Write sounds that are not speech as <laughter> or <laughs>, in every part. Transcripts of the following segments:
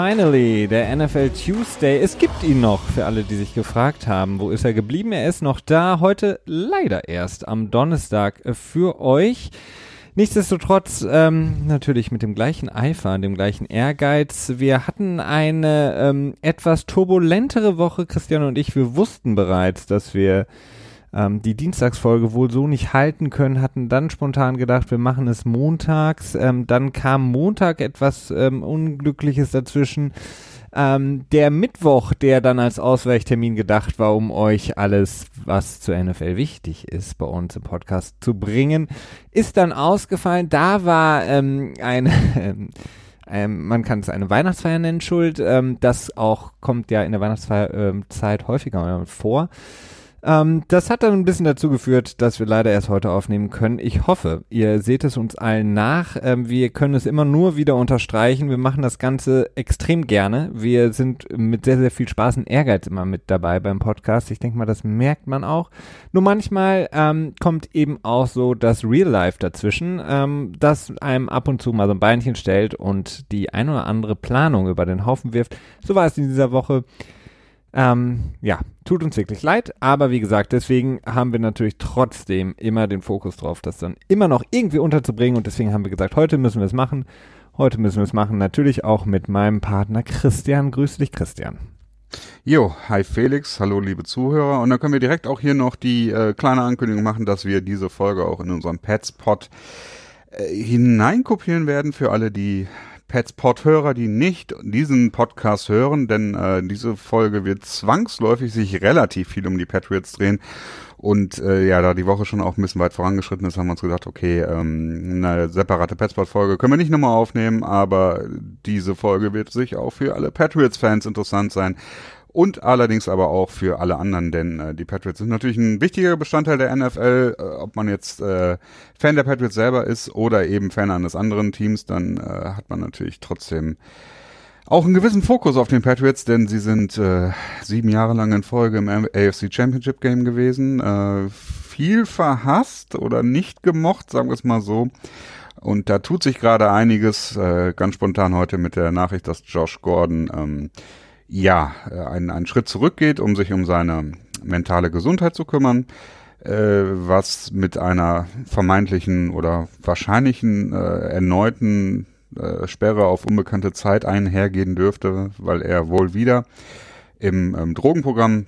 Finally, der NFL Tuesday. Es gibt ihn noch, für alle, die sich gefragt haben, wo ist er geblieben? Er ist noch da, heute leider erst am Donnerstag für euch. Nichtsdestotrotz ähm, natürlich mit dem gleichen Eifer, dem gleichen Ehrgeiz. Wir hatten eine ähm, etwas turbulentere Woche, Christian und ich. Wir wussten bereits, dass wir ähm, die Dienstagsfolge wohl so nicht halten können, hatten dann spontan gedacht, wir machen es montags. Ähm, dann kam Montag etwas ähm, Unglückliches dazwischen. Ähm, der Mittwoch, der dann als Ausweichtermin gedacht war, um euch alles, was zur NFL wichtig ist, bei uns im Podcast zu bringen, ist dann ausgefallen. Da war ähm, eine, ähm, man kann es eine Weihnachtsfeier nennen, schuld. Ähm, das auch kommt ja in der Weihnachtsfeierzeit häufiger vor. Ähm, das hat dann ein bisschen dazu geführt, dass wir leider erst heute aufnehmen können. Ich hoffe, ihr seht es uns allen nach. Ähm, wir können es immer nur wieder unterstreichen. Wir machen das Ganze extrem gerne. Wir sind mit sehr, sehr viel Spaß und Ehrgeiz immer mit dabei beim Podcast. Ich denke mal, das merkt man auch. Nur manchmal ähm, kommt eben auch so das Real Life dazwischen, ähm, das einem ab und zu mal so ein Beinchen stellt und die ein oder andere Planung über den Haufen wirft. So war es in dieser Woche. Ähm, ja, tut uns wirklich leid, aber wie gesagt, deswegen haben wir natürlich trotzdem immer den Fokus drauf, das dann immer noch irgendwie unterzubringen und deswegen haben wir gesagt, heute müssen wir es machen. Heute müssen wir es machen, natürlich auch mit meinem Partner Christian. Grüße dich, Christian. Jo, hi Felix, hallo liebe Zuhörer. Und dann können wir direkt auch hier noch die äh, kleine Ankündigung machen, dass wir diese Folge auch in unserem Petspot äh, hineinkopieren werden für alle, die Petspot-Hörer, die nicht diesen Podcast hören, denn äh, diese Folge wird zwangsläufig sich relativ viel um die Patriots drehen. Und äh, ja, da die Woche schon auch ein bisschen weit vorangeschritten ist, haben wir uns gedacht, okay, ähm, eine separate Petspot-Folge können wir nicht nochmal aufnehmen, aber diese Folge wird sich auch für alle Patriots-Fans interessant sein und allerdings aber auch für alle anderen, denn äh, die Patriots sind natürlich ein wichtiger Bestandteil der NFL. Äh, ob man jetzt äh, Fan der Patriots selber ist oder eben Fan eines anderen Teams, dann äh, hat man natürlich trotzdem auch einen gewissen Fokus auf den Patriots, denn sie sind äh, sieben Jahre lang in Folge im AFC Championship Game gewesen. Äh, viel verhasst oder nicht gemocht, sagen wir es mal so. Und da tut sich gerade einiges, äh, ganz spontan heute mit der Nachricht, dass Josh Gordon ähm, ja, äh, einen, einen Schritt zurückgeht, um sich um seine mentale Gesundheit zu kümmern, äh, was mit einer vermeintlichen oder wahrscheinlichen äh, erneuten äh, Sperre auf unbekannte Zeit einhergehen dürfte, weil er wohl wieder im ähm, Drogenprogramm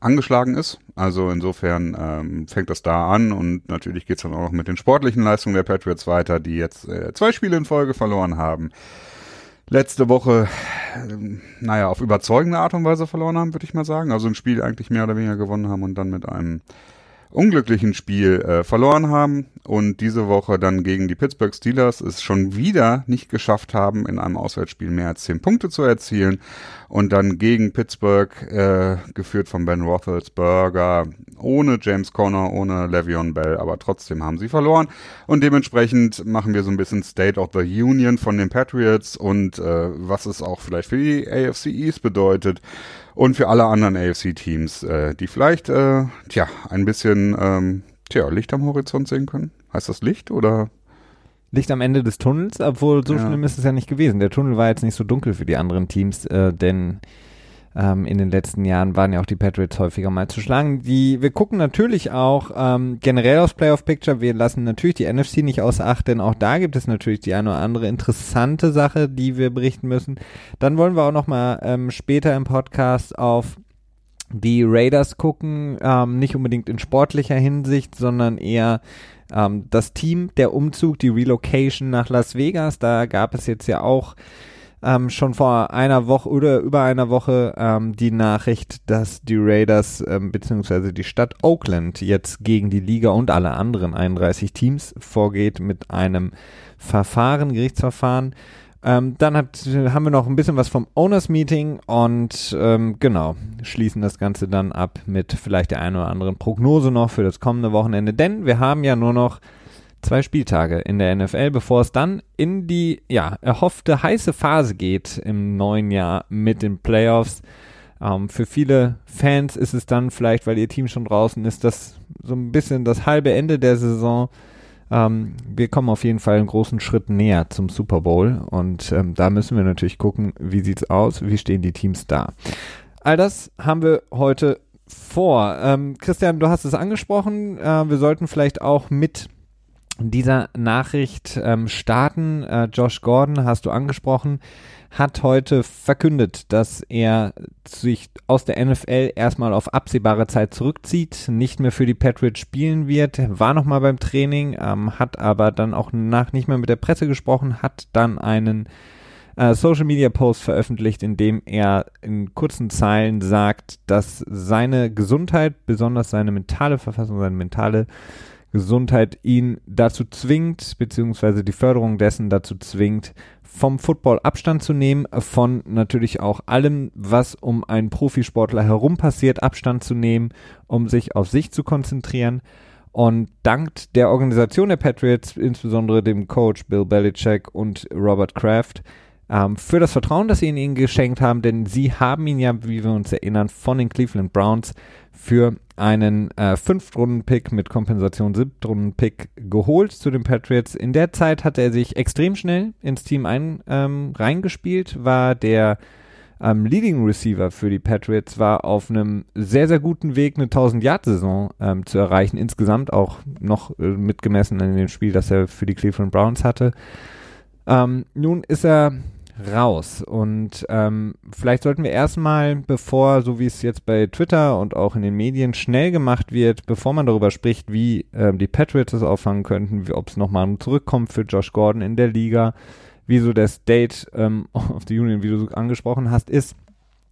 angeschlagen ist. Also insofern ähm, fängt das da an und natürlich geht's dann auch noch mit den sportlichen Leistungen der Patriots weiter, die jetzt äh, zwei Spiele in Folge verloren haben letzte Woche, äh, naja, auf überzeugende Art und Weise verloren haben, würde ich mal sagen. Also ein Spiel eigentlich mehr oder weniger gewonnen haben und dann mit einem unglücklichen Spiel äh, verloren haben und diese Woche dann gegen die Pittsburgh Steelers es schon wieder nicht geschafft haben, in einem Auswärtsspiel mehr als zehn Punkte zu erzielen und dann gegen Pittsburgh, äh, geführt von Ben Roethlisberger, ohne James Conner, ohne Le'Veon Bell, aber trotzdem haben sie verloren. Und dementsprechend machen wir so ein bisschen State of the Union von den Patriots und äh, was es auch vielleicht für die AFC East bedeutet und für alle anderen AFC-Teams, äh, die vielleicht, äh, tja, ein bisschen, ähm, tja, Licht am Horizont sehen können. Heißt das Licht oder? Licht am Ende des Tunnels, obwohl so ja. schlimm ist es ja nicht gewesen. Der Tunnel war jetzt nicht so dunkel für die anderen Teams, äh, denn ähm, in den letzten Jahren waren ja auch die Patriots häufiger mal zu schlagen. Die, wir gucken natürlich auch ähm, generell aufs Playoff Picture. Wir lassen natürlich die NFC nicht außer Acht, denn auch da gibt es natürlich die eine oder andere interessante Sache, die wir berichten müssen. Dann wollen wir auch noch mal ähm, später im Podcast auf die Raiders gucken, ähm, nicht unbedingt in sportlicher Hinsicht, sondern eher ähm, das Team, der Umzug, die Relocation nach Las Vegas. Da gab es jetzt ja auch ähm, schon vor einer Woche oder über einer Woche ähm, die Nachricht, dass die Raiders ähm, bzw. die Stadt Oakland jetzt gegen die Liga und alle anderen 31 Teams vorgeht mit einem Verfahren, Gerichtsverfahren. Ähm, dann hat, haben wir noch ein bisschen was vom Owners Meeting und ähm, genau, schließen das Ganze dann ab mit vielleicht der einen oder anderen Prognose noch für das kommende Wochenende, denn wir haben ja nur noch zwei Spieltage in der NFL, bevor es dann in die ja, erhoffte heiße Phase geht im neuen Jahr mit den Playoffs. Ähm, für viele Fans ist es dann vielleicht, weil ihr Team schon draußen ist, das so ein bisschen das halbe Ende der Saison. Ähm, wir kommen auf jeden Fall einen großen Schritt näher zum Super Bowl und ähm, da müssen wir natürlich gucken, wie sieht's aus, wie stehen die Teams da. All das haben wir heute vor. Ähm, Christian, du hast es angesprochen. Äh, wir sollten vielleicht auch mit dieser Nachricht ähm, starten. Äh, Josh Gordon hast du angesprochen hat heute verkündet, dass er sich aus der NFL erstmal auf absehbare Zeit zurückzieht, nicht mehr für die Patriots spielen wird, war nochmal beim Training, ähm, hat aber dann auch nach nicht mehr mit der Presse gesprochen, hat dann einen äh, Social Media Post veröffentlicht, in dem er in kurzen Zeilen sagt, dass seine Gesundheit, besonders seine mentale Verfassung, seine mentale Gesundheit ihn dazu zwingt, beziehungsweise die Förderung dessen dazu zwingt, vom Football Abstand zu nehmen, von natürlich auch allem, was um einen Profisportler herum passiert, Abstand zu nehmen, um sich auf sich zu konzentrieren. Und dank der Organisation der Patriots, insbesondere dem Coach Bill Belichick und Robert Kraft, ähm, für das Vertrauen, das sie in ihn geschenkt haben, denn sie haben ihn ja, wie wir uns erinnern, von den Cleveland Browns für einen äh, Fünftrunden-Pick mit Kompensation Siebtrunden-Pick geholt zu den Patriots. In der Zeit hat er sich extrem schnell ins Team ein, ähm, reingespielt, war der ähm, Leading Receiver für die Patriots, war auf einem sehr, sehr guten Weg, eine 1000-Yard-Saison ähm, zu erreichen. Insgesamt auch noch äh, mitgemessen in dem Spiel, das er für die Cleveland Browns hatte. Ähm, nun ist er raus. Und ähm, vielleicht sollten wir erstmal, bevor, so wie es jetzt bei Twitter und auch in den Medien schnell gemacht wird, bevor man darüber spricht, wie ähm, die Patriots es auffangen könnten, ob es nochmal zurückkommt für Josh Gordon in der Liga, wie so der State ähm, <laughs> of the Union, wie du angesprochen hast, ist.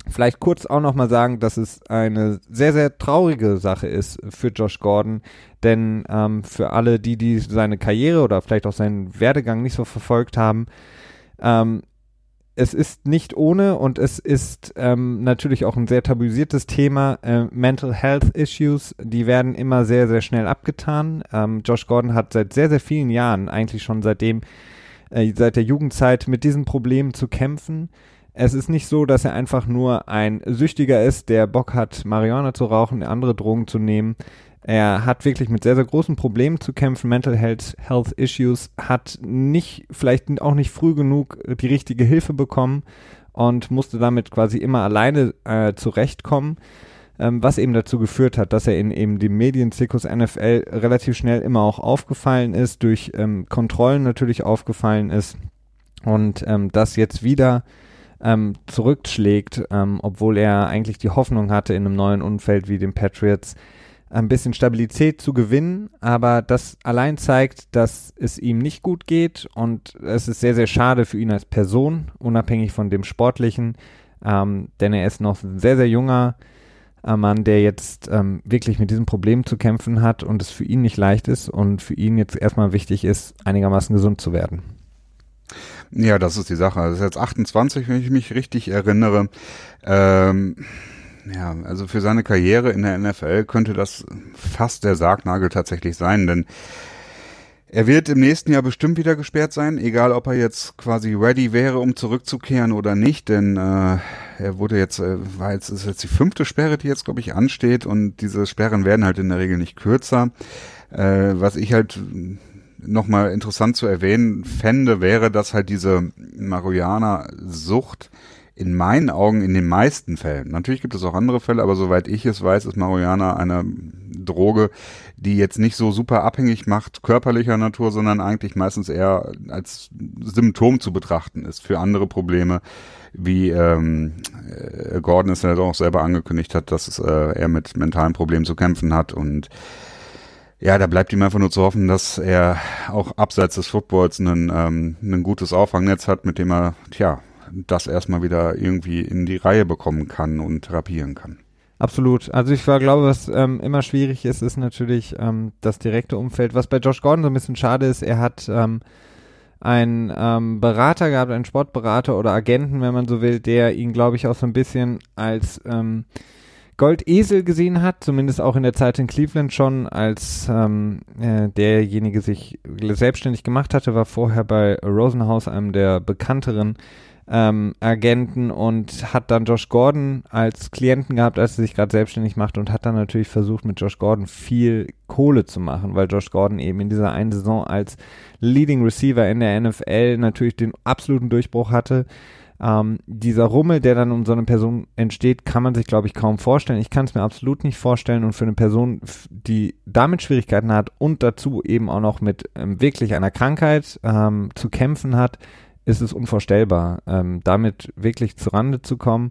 Vielleicht kurz auch nochmal sagen, dass es eine sehr, sehr traurige Sache ist für Josh Gordon, denn ähm, für alle, die, die seine Karriere oder vielleicht auch seinen Werdegang nicht so verfolgt haben, ähm, es ist nicht ohne und es ist ähm, natürlich auch ein sehr tabuisiertes Thema. Äh, Mental Health Issues, die werden immer sehr, sehr schnell abgetan. Ähm, Josh Gordon hat seit sehr, sehr vielen Jahren, eigentlich schon seitdem, äh, seit der Jugendzeit mit diesen Problemen zu kämpfen. Es ist nicht so, dass er einfach nur ein Süchtiger ist, der Bock hat, Marihuana zu rauchen, andere Drogen zu nehmen. Er hat wirklich mit sehr, sehr großen Problemen zu kämpfen, Mental Health, Health Issues, hat nicht, vielleicht auch nicht früh genug die richtige Hilfe bekommen und musste damit quasi immer alleine äh, zurechtkommen, ähm, was eben dazu geführt hat, dass er in eben dem Medienzirkus NFL relativ schnell immer auch aufgefallen ist, durch ähm, Kontrollen natürlich aufgefallen ist und ähm, das jetzt wieder ähm, zurückschlägt, ähm, obwohl er eigentlich die Hoffnung hatte, in einem neuen Umfeld wie den Patriots ein bisschen Stabilität zu gewinnen, aber das allein zeigt, dass es ihm nicht gut geht und es ist sehr, sehr schade für ihn als Person, unabhängig von dem Sportlichen, ähm, denn er ist noch ein sehr, sehr junger äh, Mann, der jetzt ähm, wirklich mit diesem Problem zu kämpfen hat und es für ihn nicht leicht ist und für ihn jetzt erstmal wichtig ist, einigermaßen gesund zu werden. Ja, das ist die Sache. Das ist jetzt 28, wenn ich mich richtig erinnere. Ähm ja, also für seine Karriere in der NFL könnte das fast der Sargnagel tatsächlich sein, denn er wird im nächsten Jahr bestimmt wieder gesperrt sein, egal ob er jetzt quasi ready wäre, um zurückzukehren oder nicht, denn äh, er wurde jetzt, äh, war jetzt, ist jetzt die fünfte Sperre, die jetzt, glaube ich, ansteht und diese Sperren werden halt in der Regel nicht kürzer. Äh, was ich halt nochmal interessant zu erwähnen fände, wäre, dass halt diese Marihuana-Sucht in meinen Augen in den meisten Fällen, natürlich gibt es auch andere Fälle, aber soweit ich es weiß, ist Marihuana eine Droge, die jetzt nicht so super abhängig macht, körperlicher Natur, sondern eigentlich meistens eher als Symptom zu betrachten ist für andere Probleme, wie ähm, äh, Gordon es ja auch selber angekündigt hat, dass äh, er mit mentalen Problemen zu kämpfen hat und ja, da bleibt ihm einfach nur zu hoffen, dass er auch abseits des Footballs ein, ähm, ein gutes Auffangnetz hat, mit dem er, tja, das erstmal wieder irgendwie in die Reihe bekommen kann und therapieren kann. Absolut. Also ich war, glaube, was ähm, immer schwierig ist, ist natürlich ähm, das direkte Umfeld. Was bei Josh Gordon so ein bisschen schade ist, er hat ähm, einen ähm, Berater gehabt, einen Sportberater oder Agenten, wenn man so will, der ihn, glaube ich, auch so ein bisschen als ähm, Goldesel gesehen hat, zumindest auch in der Zeit in Cleveland schon, als ähm, äh, derjenige sich selbstständig gemacht hatte, war vorher bei Rosenhaus, einem der bekannteren ähm, Agenten und hat dann Josh Gordon als Klienten gehabt, als er sich gerade selbstständig macht und hat dann natürlich versucht, mit Josh Gordon viel Kohle zu machen, weil Josh Gordon eben in dieser einen Saison als Leading Receiver in der NFL natürlich den absoluten Durchbruch hatte. Ähm, dieser Rummel, der dann um so eine Person entsteht, kann man sich, glaube ich, kaum vorstellen. Ich kann es mir absolut nicht vorstellen. Und für eine Person, die damit Schwierigkeiten hat und dazu eben auch noch mit ähm, wirklich einer Krankheit ähm, zu kämpfen hat, ist es unvorstellbar, ähm, damit wirklich zurande zu kommen.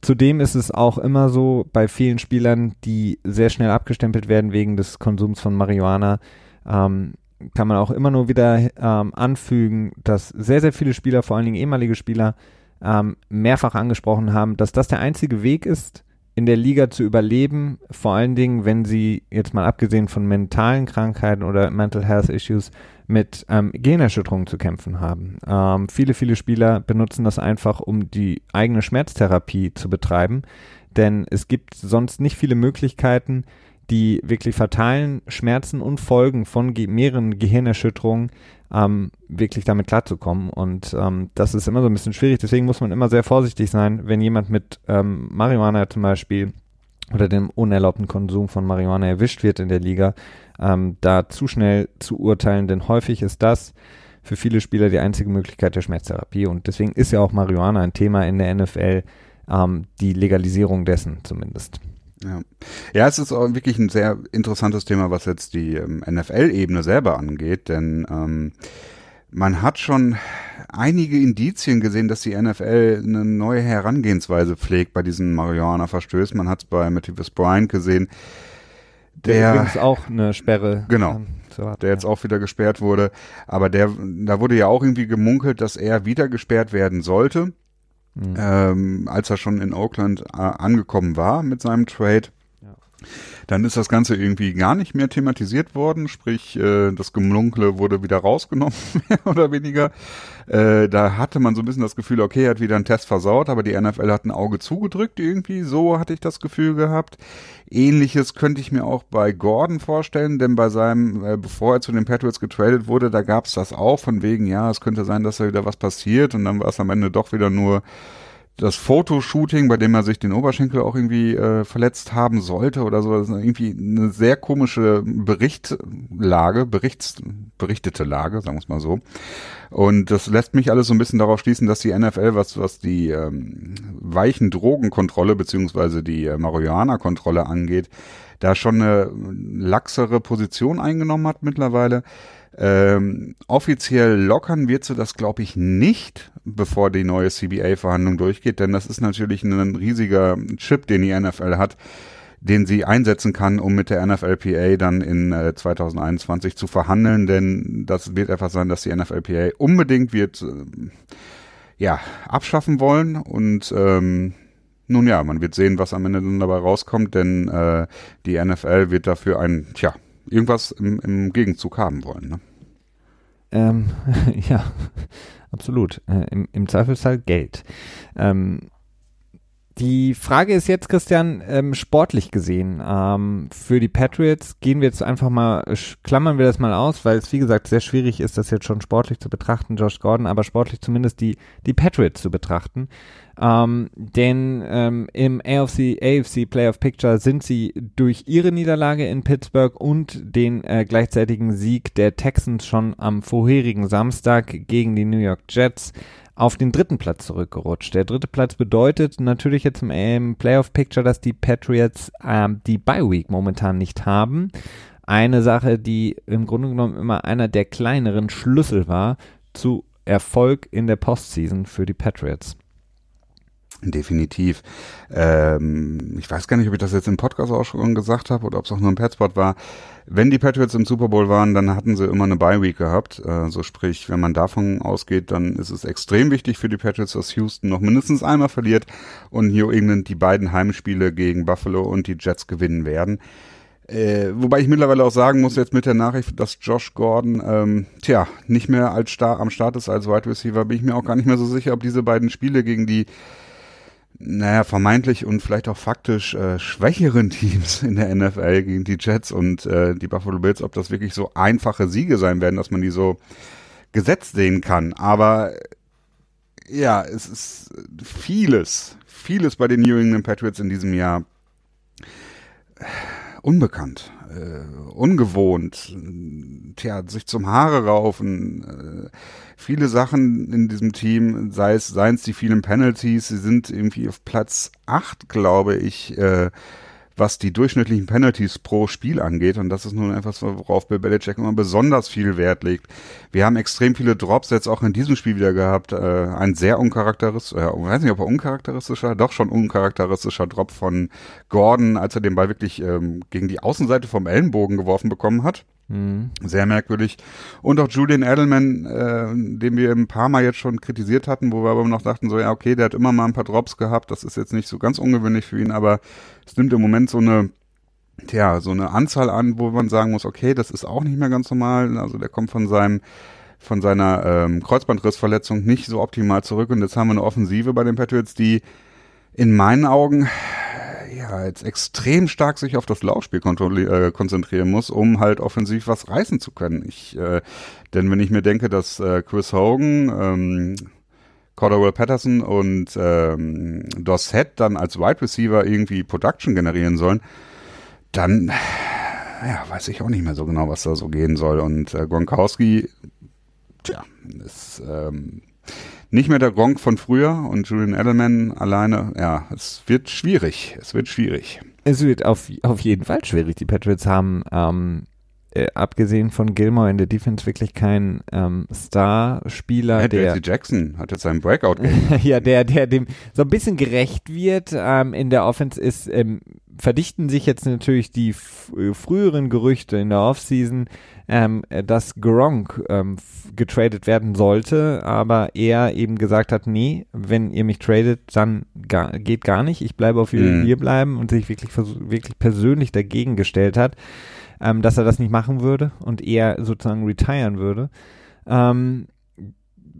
Zudem ist es auch immer so bei vielen Spielern, die sehr schnell abgestempelt werden wegen des Konsums von Marihuana, ähm, kann man auch immer nur wieder ähm, anfügen, dass sehr, sehr viele Spieler, vor allen Dingen ehemalige Spieler, ähm, mehrfach angesprochen haben, dass das der einzige Weg ist, in der Liga zu überleben, vor allen Dingen, wenn sie jetzt mal abgesehen von mentalen Krankheiten oder Mental Health Issues mit ähm, Generschütterungen zu kämpfen haben. Ähm, viele, viele Spieler benutzen das einfach, um die eigene Schmerztherapie zu betreiben, denn es gibt sonst nicht viele Möglichkeiten, die wirklich fatalen Schmerzen und Folgen von ge mehreren Gehirnerschütterungen ähm, wirklich damit klarzukommen. Und ähm, das ist immer so ein bisschen schwierig. Deswegen muss man immer sehr vorsichtig sein, wenn jemand mit ähm, Marihuana zum Beispiel oder dem unerlaubten Konsum von Marihuana erwischt wird in der Liga, ähm, da zu schnell zu urteilen, denn häufig ist das für viele Spieler die einzige Möglichkeit der Schmerztherapie. Und deswegen ist ja auch Marihuana ein Thema in der NFL, ähm, die Legalisierung dessen zumindest. Ja. ja, es ist auch wirklich ein sehr interessantes Thema, was jetzt die ähm, NFL-Ebene selber angeht, denn ähm, man hat schon einige Indizien gesehen, dass die NFL eine neue Herangehensweise pflegt bei diesen Marihuana-Verstößen. Man hat es bei Matthews Bryant gesehen, der, der übrigens auch eine Sperre genau hat, der jetzt auch wieder gesperrt wurde, aber der da wurde ja auch irgendwie gemunkelt, dass er wieder gesperrt werden sollte mhm. ähm, als er schon in Oakland äh, angekommen war mit seinem Trade. Ja. Dann ist das Ganze irgendwie gar nicht mehr thematisiert worden, sprich äh, das Gemlunkle wurde wieder rausgenommen, <laughs> mehr oder weniger. Äh, da hatte man so ein bisschen das Gefühl, okay, er hat wieder einen Test versaut, aber die NFL hat ein Auge zugedrückt irgendwie, so hatte ich das Gefühl gehabt. Ähnliches könnte ich mir auch bei Gordon vorstellen, denn bei seinem, äh, bevor er zu den Patriots getradet wurde, da gab es das auch von wegen, ja, es könnte sein, dass da wieder was passiert und dann war es am Ende doch wieder nur das Fotoshooting, bei dem er sich den Oberschenkel auch irgendwie äh, verletzt haben sollte oder so, das ist irgendwie eine sehr komische Berichtlage, Berichts, berichtete Lage, sagen wir es mal so. Und das lässt mich alles so ein bisschen darauf schließen, dass die NFL, was, was die ähm, weichen Drogenkontrolle beziehungsweise die äh, Marihuana-Kontrolle angeht, da schon eine laxere Position eingenommen hat mittlerweile. Ähm, offiziell lockern wird sie das, glaube ich, nicht, bevor die neue CBA-Verhandlung durchgeht, denn das ist natürlich ein riesiger Chip, den die NFL hat, den sie einsetzen kann, um mit der NFLPA dann in äh, 2021 zu verhandeln, denn das wird etwas sein, dass die NFLPA unbedingt wird, äh, ja, abschaffen wollen und ähm, nun ja, man wird sehen, was am Ende dann dabei rauskommt, denn äh, die NFL wird dafür ein, tja, irgendwas im, im Gegenzug haben wollen. Ne? Ähm, <laughs> ja, absolut. Äh, im, Im Zweifelsfall Geld. Ähm, die Frage ist jetzt, Christian, ähm, sportlich gesehen, ähm, für die Patriots gehen wir jetzt einfach mal, klammern wir das mal aus, weil es wie gesagt sehr schwierig ist, das jetzt schon sportlich zu betrachten, Josh Gordon, aber sportlich zumindest die, die Patriots zu betrachten. Ähm, denn ähm, im AFC, AFC Playoff Picture sind sie durch ihre Niederlage in Pittsburgh und den äh, gleichzeitigen Sieg der Texans schon am vorherigen Samstag gegen die New York Jets auf den dritten Platz zurückgerutscht. Der dritte Platz bedeutet natürlich jetzt im, Playoff Picture, dass die Patriots ähm, die Bye Week momentan nicht haben. Eine Sache, die im Grunde genommen immer einer der kleineren Schlüssel war zu Erfolg in der Postseason für die Patriots. Definitiv. Ähm, ich weiß gar nicht, ob ich das jetzt im Podcast auch schon gesagt habe oder ob es auch nur ein Petspot war. Wenn die Patriots im Super Bowl waren, dann hatten sie immer eine Bye Week gehabt. Äh, so sprich, wenn man davon ausgeht, dann ist es extrem wichtig für die Patriots, dass Houston noch mindestens einmal verliert und New England die beiden Heimspiele gegen Buffalo und die Jets gewinnen werden. Äh, wobei ich mittlerweile auch sagen muss, jetzt mit der Nachricht, dass Josh Gordon, ähm, tja, nicht mehr als Star am Start ist als Wide Receiver, bin ich mir auch gar nicht mehr so sicher, ob diese beiden Spiele gegen die naja, vermeintlich und vielleicht auch faktisch äh, schwächeren <laughs> Teams in der NFL gegen die Jets und äh, die Buffalo Bills, ob das wirklich so einfache Siege sein werden, dass man die so gesetzt sehen kann. Aber ja, es ist vieles, vieles bei den New England Patriots in diesem Jahr unbekannt, äh, ungewohnt, tja, sich zum Haare raufen, äh, viele Sachen in diesem Team, sei es, seien es die vielen Penalties, sie sind irgendwie auf Platz acht, glaube ich, äh, was die durchschnittlichen Penalties pro Spiel angeht. Und das ist nun etwas, worauf Bill Belichick immer besonders viel Wert legt. Wir haben extrem viele Drops jetzt auch in diesem Spiel wieder gehabt. Äh, ein sehr uncharakteristischer, äh, weiß nicht, ob er uncharakteristischer, doch schon uncharakteristischer Drop von Gordon, als er den Ball wirklich ähm, gegen die Außenseite vom Ellenbogen geworfen bekommen hat. Mhm. Sehr merkwürdig. Und auch Julian Edelman, äh, den wir ein paar Mal jetzt schon kritisiert hatten, wo wir aber noch dachten, so ja, okay, der hat immer mal ein paar Drops gehabt, das ist jetzt nicht so ganz ungewöhnlich für ihn, aber es nimmt im Moment so eine, tja, so eine Anzahl an, wo man sagen muss, okay, das ist auch nicht mehr ganz normal. Also der kommt von seinem von seiner ähm, Kreuzbandrissverletzung nicht so optimal zurück und jetzt haben wir eine Offensive bei den Patriots, die in meinen Augen ja jetzt extrem stark sich auf das Laufspiel äh, konzentrieren muss, um halt offensiv was reißen zu können. Ich, äh, denn wenn ich mir denke, dass äh, Chris Hogan, ähm, Cordell Patterson und ähm, Dossett dann als Wide Receiver irgendwie Production generieren sollen, dann ja, weiß ich auch nicht mehr so genau, was da so gehen soll. Und äh, Gronkowski, tja, ist ähm, nicht mehr der Gronk von früher und Julian Edelman alleine, ja, es wird schwierig. Es wird schwierig. Es wird auf, auf jeden Fall schwierig. Die Patriots haben ähm, äh, abgesehen von Gilmore in der Defense wirklich kein ähm, Star-Spieler. Ja, der Jackson hat jetzt seinen Breakout. <laughs> ja, der, der dem so ein bisschen gerecht wird. Ähm, in der Offense ist, ähm, verdichten sich jetzt natürlich die früheren Gerüchte in der Offseason, ähm, dass Gronk ähm, getradet werden sollte, aber er eben gesagt hat, nee, wenn ihr mich tradet, dann gar, geht gar nicht, ich bleibe auf mhm. hier bleiben und sich wirklich, wirklich persönlich dagegen gestellt hat ähm, dass er das nicht machen würde und eher sozusagen retiren würde. Ähm,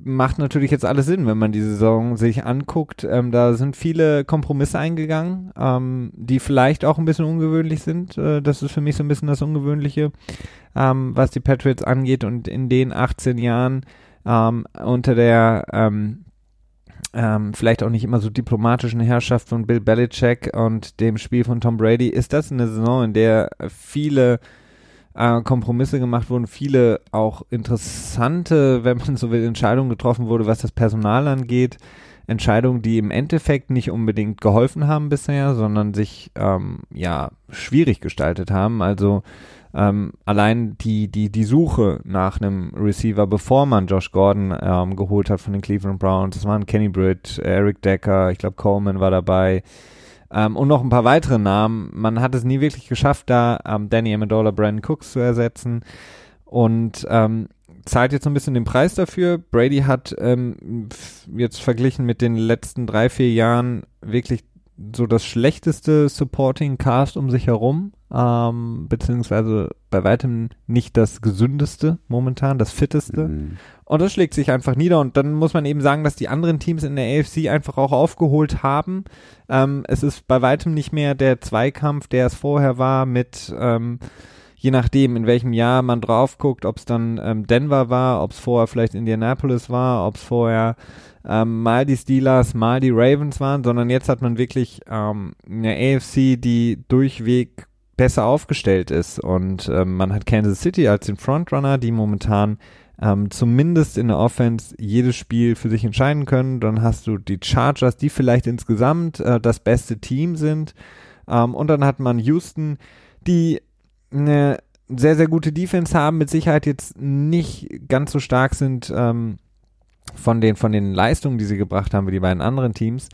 macht natürlich jetzt alles Sinn, wenn man die Saison sich anguckt. Ähm, da sind viele Kompromisse eingegangen, ähm, die vielleicht auch ein bisschen ungewöhnlich sind. Äh, das ist für mich so ein bisschen das Ungewöhnliche, ähm, was die Patriots angeht. Und in den 18 Jahren ähm, unter der ähm, ähm, vielleicht auch nicht immer so diplomatischen Herrschaft von Bill Belichick und dem Spiel von Tom Brady, ist das eine Saison, in der viele äh, Kompromisse gemacht wurden, viele auch interessante, <laughs> wenn man so will, Entscheidungen getroffen wurde, was das Personal angeht. Entscheidungen, die im Endeffekt nicht unbedingt geholfen haben bisher, sondern sich ähm, ja schwierig gestaltet haben. Also ähm, allein die, die, die Suche nach einem Receiver, bevor man Josh Gordon ähm, geholt hat von den Cleveland Browns, das waren Kenny Britt, Eric Decker, ich glaube Coleman war dabei ähm, und noch ein paar weitere Namen. Man hat es nie wirklich geschafft, da ähm, Danny Amendola, Brandon Cooks zu ersetzen und ähm, zahlt jetzt so ein bisschen den Preis dafür. Brady hat ähm, jetzt verglichen mit den letzten drei, vier Jahren wirklich so das schlechteste Supporting Cast um sich herum, ähm, beziehungsweise bei weitem nicht das gesündeste momentan, das fitteste. Mhm. Und das schlägt sich einfach nieder. Und dann muss man eben sagen, dass die anderen Teams in der AFC einfach auch aufgeholt haben. Ähm, es ist bei weitem nicht mehr der Zweikampf, der es vorher war mit ähm, je nachdem, in welchem Jahr man drauf guckt, ob es dann ähm, Denver war, ob es vorher vielleicht Indianapolis war, ob es vorher ähm, mal die Steelers, mal die Ravens waren, sondern jetzt hat man wirklich ähm, eine AFC, die durchweg besser aufgestellt ist. Und ähm, man hat Kansas City als den Frontrunner, die momentan ähm, zumindest in der Offense jedes Spiel für sich entscheiden können. Dann hast du die Chargers, die vielleicht insgesamt äh, das beste Team sind. Ähm, und dann hat man Houston, die eine sehr, sehr gute Defense haben, mit Sicherheit jetzt nicht ganz so stark sind ähm, von den, von den Leistungen, die sie gebracht haben, wie die beiden anderen Teams,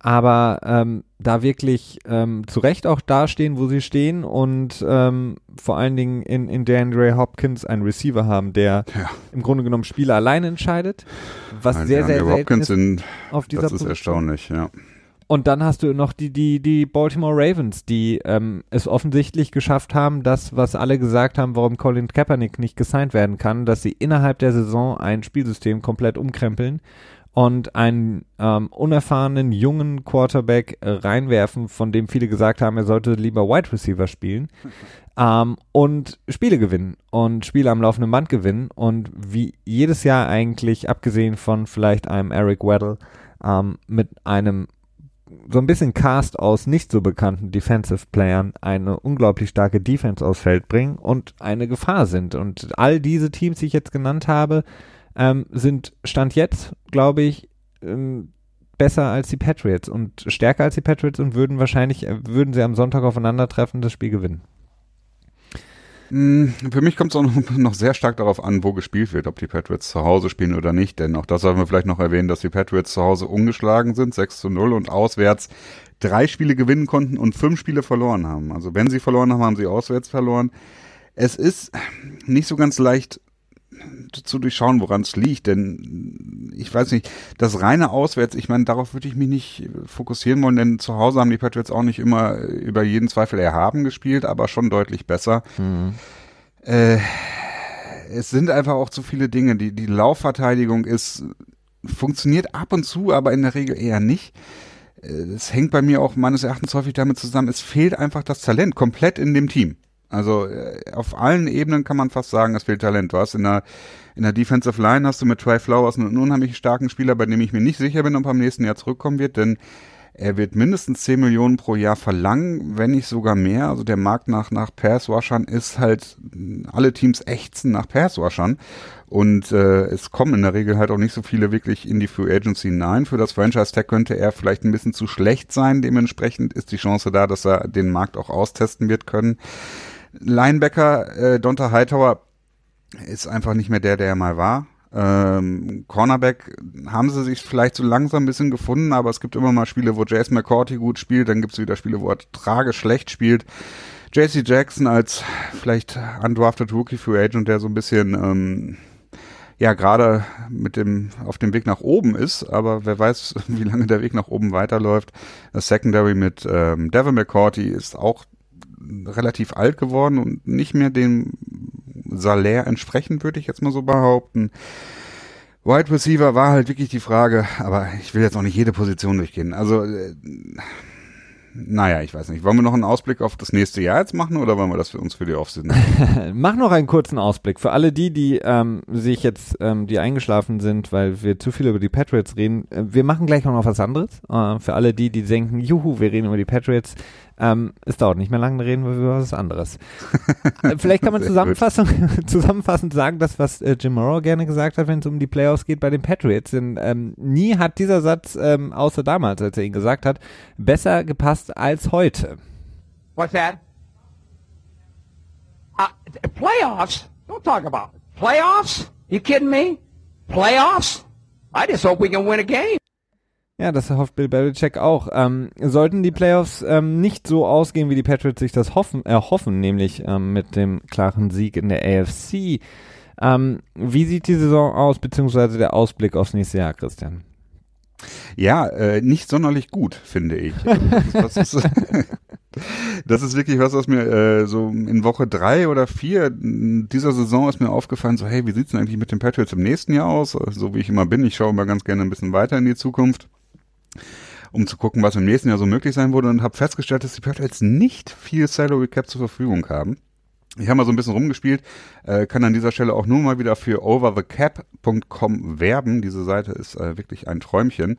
aber ähm, da wirklich ähm, zu Recht auch dastehen, wo sie stehen und ähm, vor allen Dingen in, in DeAndre Hopkins einen Receiver haben, der ja. im Grunde genommen Spiele alleine entscheidet, was Nein, sehr, sehr selten Hopkins ist in, auf dieser Das ist Position. erstaunlich, ja. Und dann hast du noch die, die, die Baltimore Ravens, die ähm, es offensichtlich geschafft haben, das, was alle gesagt haben, warum Colin Kaepernick nicht gesigned werden kann, dass sie innerhalb der Saison ein Spielsystem komplett umkrempeln und einen ähm, unerfahrenen jungen Quarterback äh, reinwerfen, von dem viele gesagt haben, er sollte lieber Wide Receiver spielen <laughs> ähm, und Spiele gewinnen und Spiele am laufenden Band gewinnen und wie jedes Jahr eigentlich, abgesehen von vielleicht einem Eric Weddle, ähm, mit einem so ein bisschen Cast aus nicht so bekannten Defensive Playern eine unglaublich starke Defense aufs Feld bringen und eine Gefahr sind. Und all diese Teams, die ich jetzt genannt habe, ähm, sind Stand jetzt, glaube ich, ähm, besser als die Patriots und stärker als die Patriots und würden wahrscheinlich, äh, würden sie am Sonntag aufeinandertreffen, das Spiel gewinnen. Hm, für mich kommt es auch noch, <laughs> noch, sehr stark darauf an, wo gespielt wird, ob die Patriots zu Hause spielen oder nicht. Denn auch das sollten wir vielleicht noch erwähnen, dass die Patriots zu Hause ungeschlagen sind, 6 zu 0 und auswärts drei Spiele gewinnen konnten und fünf Spiele verloren haben. Also wenn sie verloren haben, haben sie auswärts verloren. Es ist nicht so ganz leicht zu durchschauen, woran es liegt. Denn ich weiß nicht, das reine Auswärts, ich meine, darauf würde ich mich nicht fokussieren wollen, denn zu Hause haben die Patriots auch nicht immer über jeden Zweifel erhaben gespielt, aber schon deutlich besser. Mhm. Äh, es sind einfach auch zu viele Dinge. Die, die Laufverteidigung ist, funktioniert ab und zu, aber in der Regel eher nicht. Äh, es hängt bei mir auch meines Erachtens häufig damit zusammen, es fehlt einfach das Talent komplett in dem Team. Also äh, auf allen Ebenen kann man fast sagen, es fehlt Talent. Du hast in der, in der Defensive Line hast du mit Trey Flowers einen unheimlich starken Spieler, bei dem ich mir nicht sicher bin, ob er im nächsten Jahr zurückkommen wird, denn er wird mindestens 10 Millionen pro Jahr verlangen, wenn nicht sogar mehr. Also der Markt nach, nach Passwashern ist halt, alle Teams ächzen nach Passwashern. Und äh, es kommen in der Regel halt auch nicht so viele wirklich in die Free Agency hinein. Für das Franchise-Tag könnte er vielleicht ein bisschen zu schlecht sein. Dementsprechend ist die Chance da, dass er den Markt auch austesten wird können. Linebacker äh, Donta Hightower ist einfach nicht mehr der, der er mal war. Ähm, Cornerback haben sie sich vielleicht so langsam ein bisschen gefunden, aber es gibt immer mal Spiele, wo Jason McCourty gut spielt, dann gibt es wieder Spiele, wo er tragisch schlecht spielt. JC Jackson als vielleicht undrafted Rookie Free Agent, der so ein bisschen ähm, ja gerade mit dem auf dem Weg nach oben ist, aber wer weiß, <laughs> wie lange der Weg nach oben weiterläuft. Das Secondary mit ähm, Devin McCourty ist auch relativ alt geworden und nicht mehr dem Salär entsprechend, würde ich jetzt mal so behaupten. Wide Receiver war halt wirklich die Frage, aber ich will jetzt auch nicht jede Position durchgehen. Also äh, naja, ich weiß nicht. Wollen wir noch einen Ausblick auf das nächste Jahr jetzt machen oder wollen wir das für uns für die Offseason? <laughs> Mach noch einen kurzen Ausblick. Für alle die, die ähm, sich jetzt, ähm, die eingeschlafen sind, weil wir zu viel über die Patriots reden, äh, wir machen gleich noch was anderes. Äh, für alle die, die denken, juhu, wir reden über die Patriots, ähm, es dauert nicht mehr lange, reden wir über was anderes. <laughs> Vielleicht kann man <laughs> zusammenfassend sagen, dass was äh, Jim Morrow gerne gesagt hat, wenn es um die Playoffs geht bei den Patriots. Denn ähm, nie hat dieser Satz, ähm, außer damals, als er ihn gesagt hat, besser gepasst als heute. What's that? Uh, playoffs? Don't talk about it. Playoffs? You kidding me? Playoffs? I just hope we can win a game. Ja, das hofft Bill Belichick auch. Ähm, sollten die Playoffs ähm, nicht so ausgehen, wie die Patriots sich das hoffen, erhoffen, nämlich ähm, mit dem klaren Sieg in der AFC, ähm, wie sieht die Saison aus, beziehungsweise der Ausblick aufs nächste Jahr, Christian? Ja, äh, nicht sonderlich gut, finde ich. <laughs> das, ist, das ist wirklich was, was mir äh, so in Woche drei oder vier dieser Saison ist mir aufgefallen, so hey, wie sieht's denn eigentlich mit den Patriots im nächsten Jahr aus? So wie ich immer bin, ich schaue immer ganz gerne ein bisschen weiter in die Zukunft um zu gucken, was im nächsten Jahr so möglich sein würde und habe festgestellt, dass die Patriots nicht viel Salary Cap zur Verfügung haben. Ich habe mal so ein bisschen rumgespielt, äh, kann an dieser Stelle auch nur mal wieder für overthecap.com werben. Diese Seite ist äh, wirklich ein Träumchen.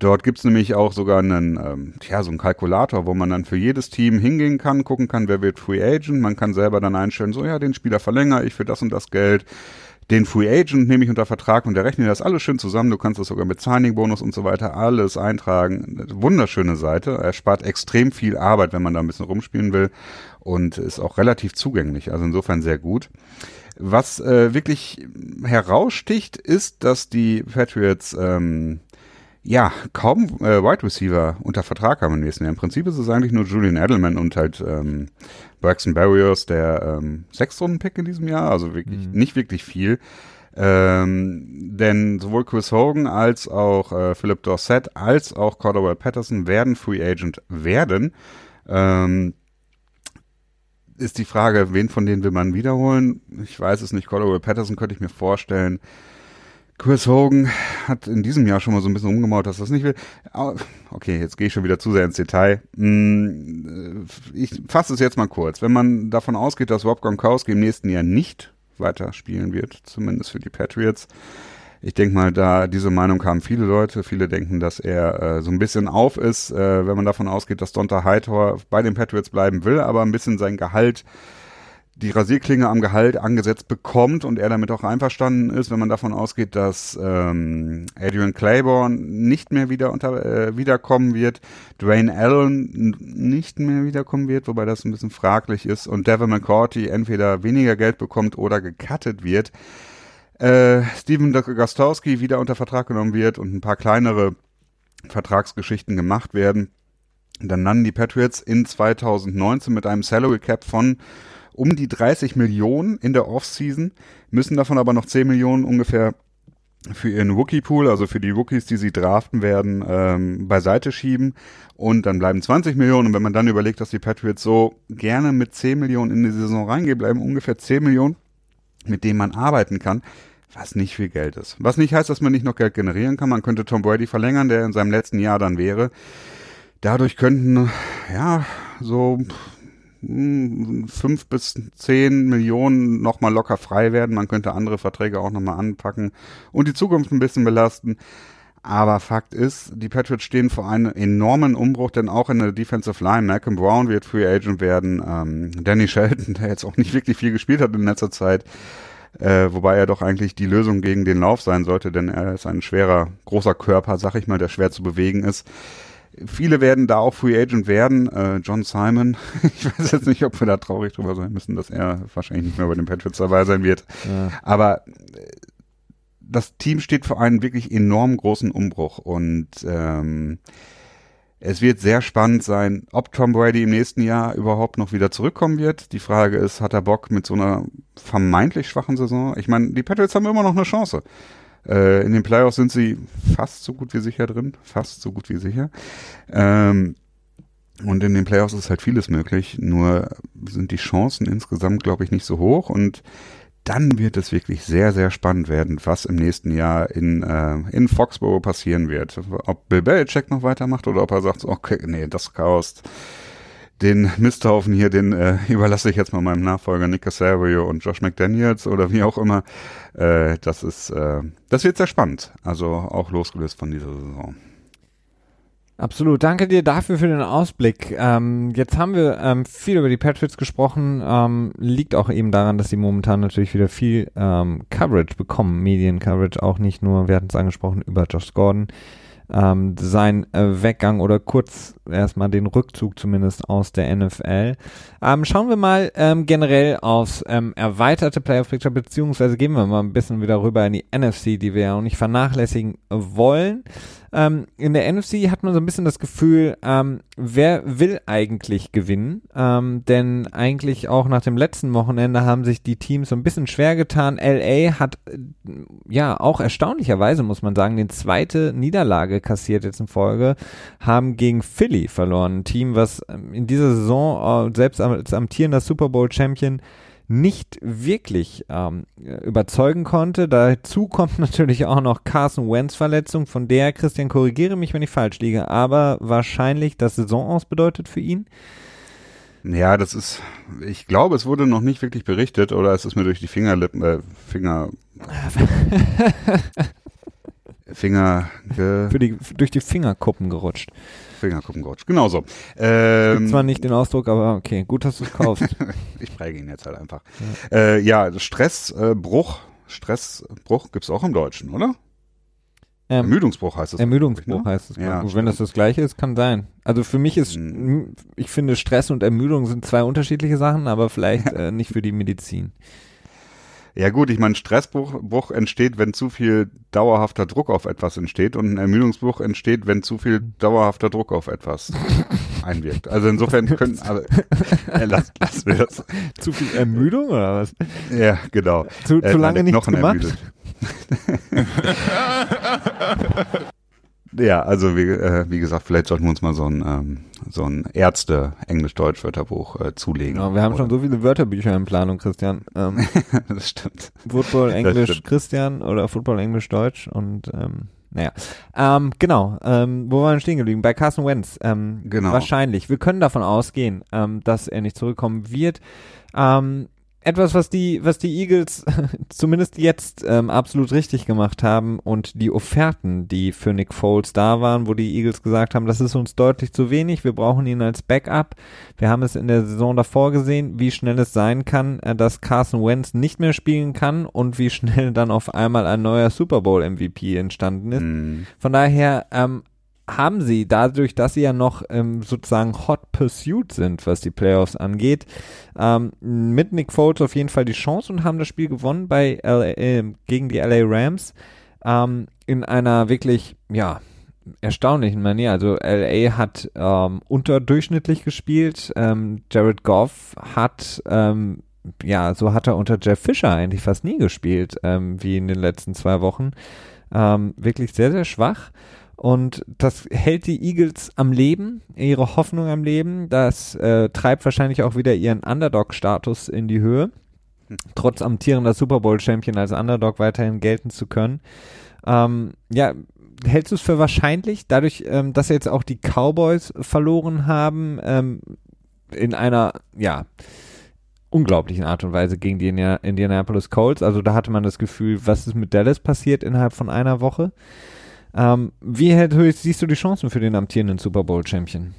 Dort gibt's nämlich auch sogar einen, ähm, ja, so einen Kalkulator, wo man dann für jedes Team hingehen kann, gucken kann, wer wird Free Agent. Man kann selber dann einstellen, so ja, den Spieler verlängere ich für das und das Geld den Free Agent nehme ich unter Vertrag und der rechnet das alles schön zusammen. Du kannst das sogar mit Signing-Bonus und so weiter alles eintragen. Wunderschöne Seite. Er spart extrem viel Arbeit, wenn man da ein bisschen rumspielen will und ist auch relativ zugänglich. Also insofern sehr gut. Was äh, wirklich heraussticht, ist, dass die Patriots ähm, ja, kaum äh, Wide Receiver unter Vertrag haben im nächsten Jahr. Im Prinzip ist es eigentlich nur Julian Edelman und halt ähm, Braxton Barriers, der ähm, Sechstrunden-Pick in diesem Jahr, also wirklich mhm. nicht wirklich viel. Ähm, denn sowohl Chris Hogan als auch äh, Philip Dorsett als auch Cordell Patterson werden Free Agent werden. Ähm, ist die Frage, wen von denen will man wiederholen? Ich weiß es nicht. Cordell Patterson könnte ich mir vorstellen Chris Hogan hat in diesem Jahr schon mal so ein bisschen umgemalt, dass das nicht will. Okay, jetzt gehe ich schon wieder zu sehr ins Detail. Hm, ich fasse es jetzt mal kurz. Wenn man davon ausgeht, dass Rob Gronkowski im nächsten Jahr nicht weiter spielen wird, zumindest für die Patriots, ich denke mal, da diese Meinung haben viele Leute. Viele denken, dass er äh, so ein bisschen auf ist, äh, wenn man davon ausgeht, dass Donta Hightower bei den Patriots bleiben will, aber ein bisschen sein Gehalt die Rasierklinge am Gehalt angesetzt bekommt und er damit auch einverstanden ist, wenn man davon ausgeht, dass ähm, Adrian Claiborne nicht mehr wieder unter, äh, wiederkommen wird, Dwayne Allen nicht mehr wiederkommen wird, wobei das ein bisschen fraglich ist und Devin McCourty entweder weniger Geld bekommt oder gecuttet wird, äh, Steven Gostowski wieder unter Vertrag genommen wird und ein paar kleinere Vertragsgeschichten gemacht werden, dann landen die Patriots in 2019 mit einem Salary Cap von um die 30 Millionen in der Offseason, müssen davon aber noch 10 Millionen ungefähr für ihren Rookie-Pool, also für die Rookies, die sie draften werden, ähm, beiseite schieben. Und dann bleiben 20 Millionen. Und wenn man dann überlegt, dass die Patriots so gerne mit 10 Millionen in die Saison reingehen, bleiben ungefähr 10 Millionen, mit denen man arbeiten kann, was nicht viel Geld ist. Was nicht heißt, dass man nicht noch Geld generieren kann. Man könnte Tom Brady verlängern, der in seinem letzten Jahr dann wäre. Dadurch könnten, ja, so fünf bis zehn Millionen nochmal locker frei werden. Man könnte andere Verträge auch nochmal anpacken und die Zukunft ein bisschen belasten. Aber Fakt ist, die Patriots stehen vor einem enormen Umbruch, denn auch in der Defensive Line, Malcolm Brown wird Free Agent werden, ähm, Danny Shelton, der jetzt auch nicht wirklich viel gespielt hat in letzter Zeit, äh, wobei er doch eigentlich die Lösung gegen den Lauf sein sollte, denn er ist ein schwerer, großer Körper, sag ich mal, der schwer zu bewegen ist. Viele werden da auch Free Agent werden. Äh, John Simon, <laughs> ich weiß jetzt nicht, ob wir da traurig drüber sein müssen, dass er wahrscheinlich nicht mehr bei den Patriots dabei sein wird. Ja. Aber äh, das Team steht vor einem wirklich enorm großen Umbruch und ähm, es wird sehr spannend sein, ob Tom Brady im nächsten Jahr überhaupt noch wieder zurückkommen wird. Die Frage ist, hat er Bock mit so einer vermeintlich schwachen Saison? Ich meine, die Patriots haben immer noch eine Chance. Äh, in den Playoffs sind sie fast so gut wie sicher drin, fast so gut wie sicher. Ähm, und in den Playoffs ist halt vieles möglich, nur sind die Chancen insgesamt, glaube ich, nicht so hoch und dann wird es wirklich sehr, sehr spannend werden, was im nächsten Jahr in, äh, in Foxborough passieren wird. Ob Bill Belichick noch weitermacht oder ob er sagt, okay, nee, das Chaos, den Misthaufen hier, den äh, <laughs> überlasse ich jetzt mal meinem Nachfolger Nick Casario und Josh McDaniels oder wie auch immer. Äh, das ist, äh, das wird sehr spannend. Also auch losgelöst von dieser Saison. Absolut. Danke dir dafür für den Ausblick. Ähm, jetzt haben wir ähm, viel über die Patriots gesprochen. Ähm, liegt auch eben daran, dass sie momentan natürlich wieder viel ähm, Coverage bekommen, Medien-Coverage, auch nicht nur, wir hatten es angesprochen, über Josh Gordon ähm, sein äh, Weggang oder kurz erstmal den Rückzug zumindest aus der NFL. Ähm, schauen wir mal ähm, generell aufs ähm, erweiterte Playoff Picture, beziehungsweise gehen wir mal ein bisschen wieder rüber in die NFC, die wir ja auch nicht vernachlässigen wollen. Ähm, in der NFC hat man so ein bisschen das Gefühl, ähm, wer will eigentlich gewinnen? Ähm, denn eigentlich auch nach dem letzten Wochenende haben sich die Teams so ein bisschen schwer getan. LA hat äh, ja auch erstaunlicherweise, muss man sagen, den zweite Niederlage kassiert jetzt in Folge, haben gegen Philly verloren. Ein Team, was ähm, in dieser Saison äh, selbst als amtierender Super Bowl Champion nicht wirklich ähm, überzeugen konnte. Dazu kommt <laughs> natürlich auch noch Carson Wentz Verletzung, von der, Christian, korrigiere mich, wenn ich falsch liege, aber wahrscheinlich das Saison aus bedeutet für ihn. Ja, das ist, ich glaube, es wurde noch nicht wirklich berichtet oder es ist mir durch die Fingerlippen, äh, Finger, <laughs> Finger, Für die, durch die Fingerkuppen gerutscht. Fingerkuppencoach. Genau so. Ähm, Gibt zwar nicht den Ausdruck, aber okay, gut, dass du es kaufst. <laughs> ich präge ihn jetzt halt einfach. Ja, äh, ja Stressbruch, äh, Stressbruch gibt's auch im Deutschen, oder? Ähm, Ermüdungsbruch heißt es. Ermüdungsbruch ne? heißt es. Ja, wenn das das gleiche ist, kann sein. Also für mich ist, hm. ich finde Stress und Ermüdung sind zwei unterschiedliche Sachen, aber vielleicht <laughs> äh, nicht für die Medizin. Ja gut, ich meine, Stressbruch Bruch entsteht, wenn zu viel dauerhafter Druck auf etwas entsteht und ein Ermüdungsbruch entsteht, wenn zu viel dauerhafter Druck auf etwas <laughs> einwirkt. Also insofern können, also, <laughs> äh, lass, lass wir das. Zu viel Ermüdung oder was? Ja, genau. Zu, äh, zu lange nichts gemacht? <laughs> Ja, also wie, äh, wie gesagt, vielleicht sollten wir uns mal so ein, ähm, so ein Ärzte-Englisch-Deutsch-Wörterbuch äh, zulegen. Genau, wir haben schon so viele Wörterbücher in Planung, Christian. Ähm, <laughs> das stimmt. Football Englisch Christian oder Football Englisch Deutsch und ähm, naja. Ähm, genau, ähm, wo waren wir stehen geblieben? Bei Carson Wentz. Ähm, genau. Wahrscheinlich. Wir können davon ausgehen, ähm, dass er nicht zurückkommen wird. Ähm, etwas, was die, was die Eagles <laughs> zumindest jetzt ähm, absolut richtig gemacht haben und die Offerten, die für Nick Foles da waren, wo die Eagles gesagt haben, das ist uns deutlich zu wenig, wir brauchen ihn als Backup. Wir haben es in der Saison davor gesehen, wie schnell es sein kann, äh, dass Carson Wentz nicht mehr spielen kann und wie schnell dann auf einmal ein neuer Super Bowl MVP entstanden ist. Mm. Von daher ähm, haben sie dadurch, dass sie ja noch ähm, sozusagen Hot Pursuit sind, was die Playoffs angeht, ähm, mit Nick Foles auf jeden Fall die Chance und haben das Spiel gewonnen bei LA, äh, gegen die LA Rams ähm, in einer wirklich ja erstaunlichen Manier. Also LA hat ähm, unterdurchschnittlich gespielt. Ähm, Jared Goff hat ähm, ja, so hat er unter Jeff Fisher eigentlich fast nie gespielt, wie in den letzten zwei Wochen. Wirklich sehr, sehr schwach. Und das hält die Eagles am Leben, ihre Hoffnung am Leben. Das äh, treibt wahrscheinlich auch wieder ihren Underdog-Status in die Höhe. Hm. Trotz amtierender Super Bowl-Champion als Underdog weiterhin gelten zu können. Ähm, ja, hältst du es für wahrscheinlich, dadurch, ähm, dass jetzt auch die Cowboys verloren haben, ähm, in einer, ja, unglaublichen Art und Weise gegen die Indianapolis Colts. Also da hatte man das Gefühl, was ist mit Dallas passiert innerhalb von einer Woche. Ähm, wie siehst du die Chancen für den amtierenden Super Bowl-Champion?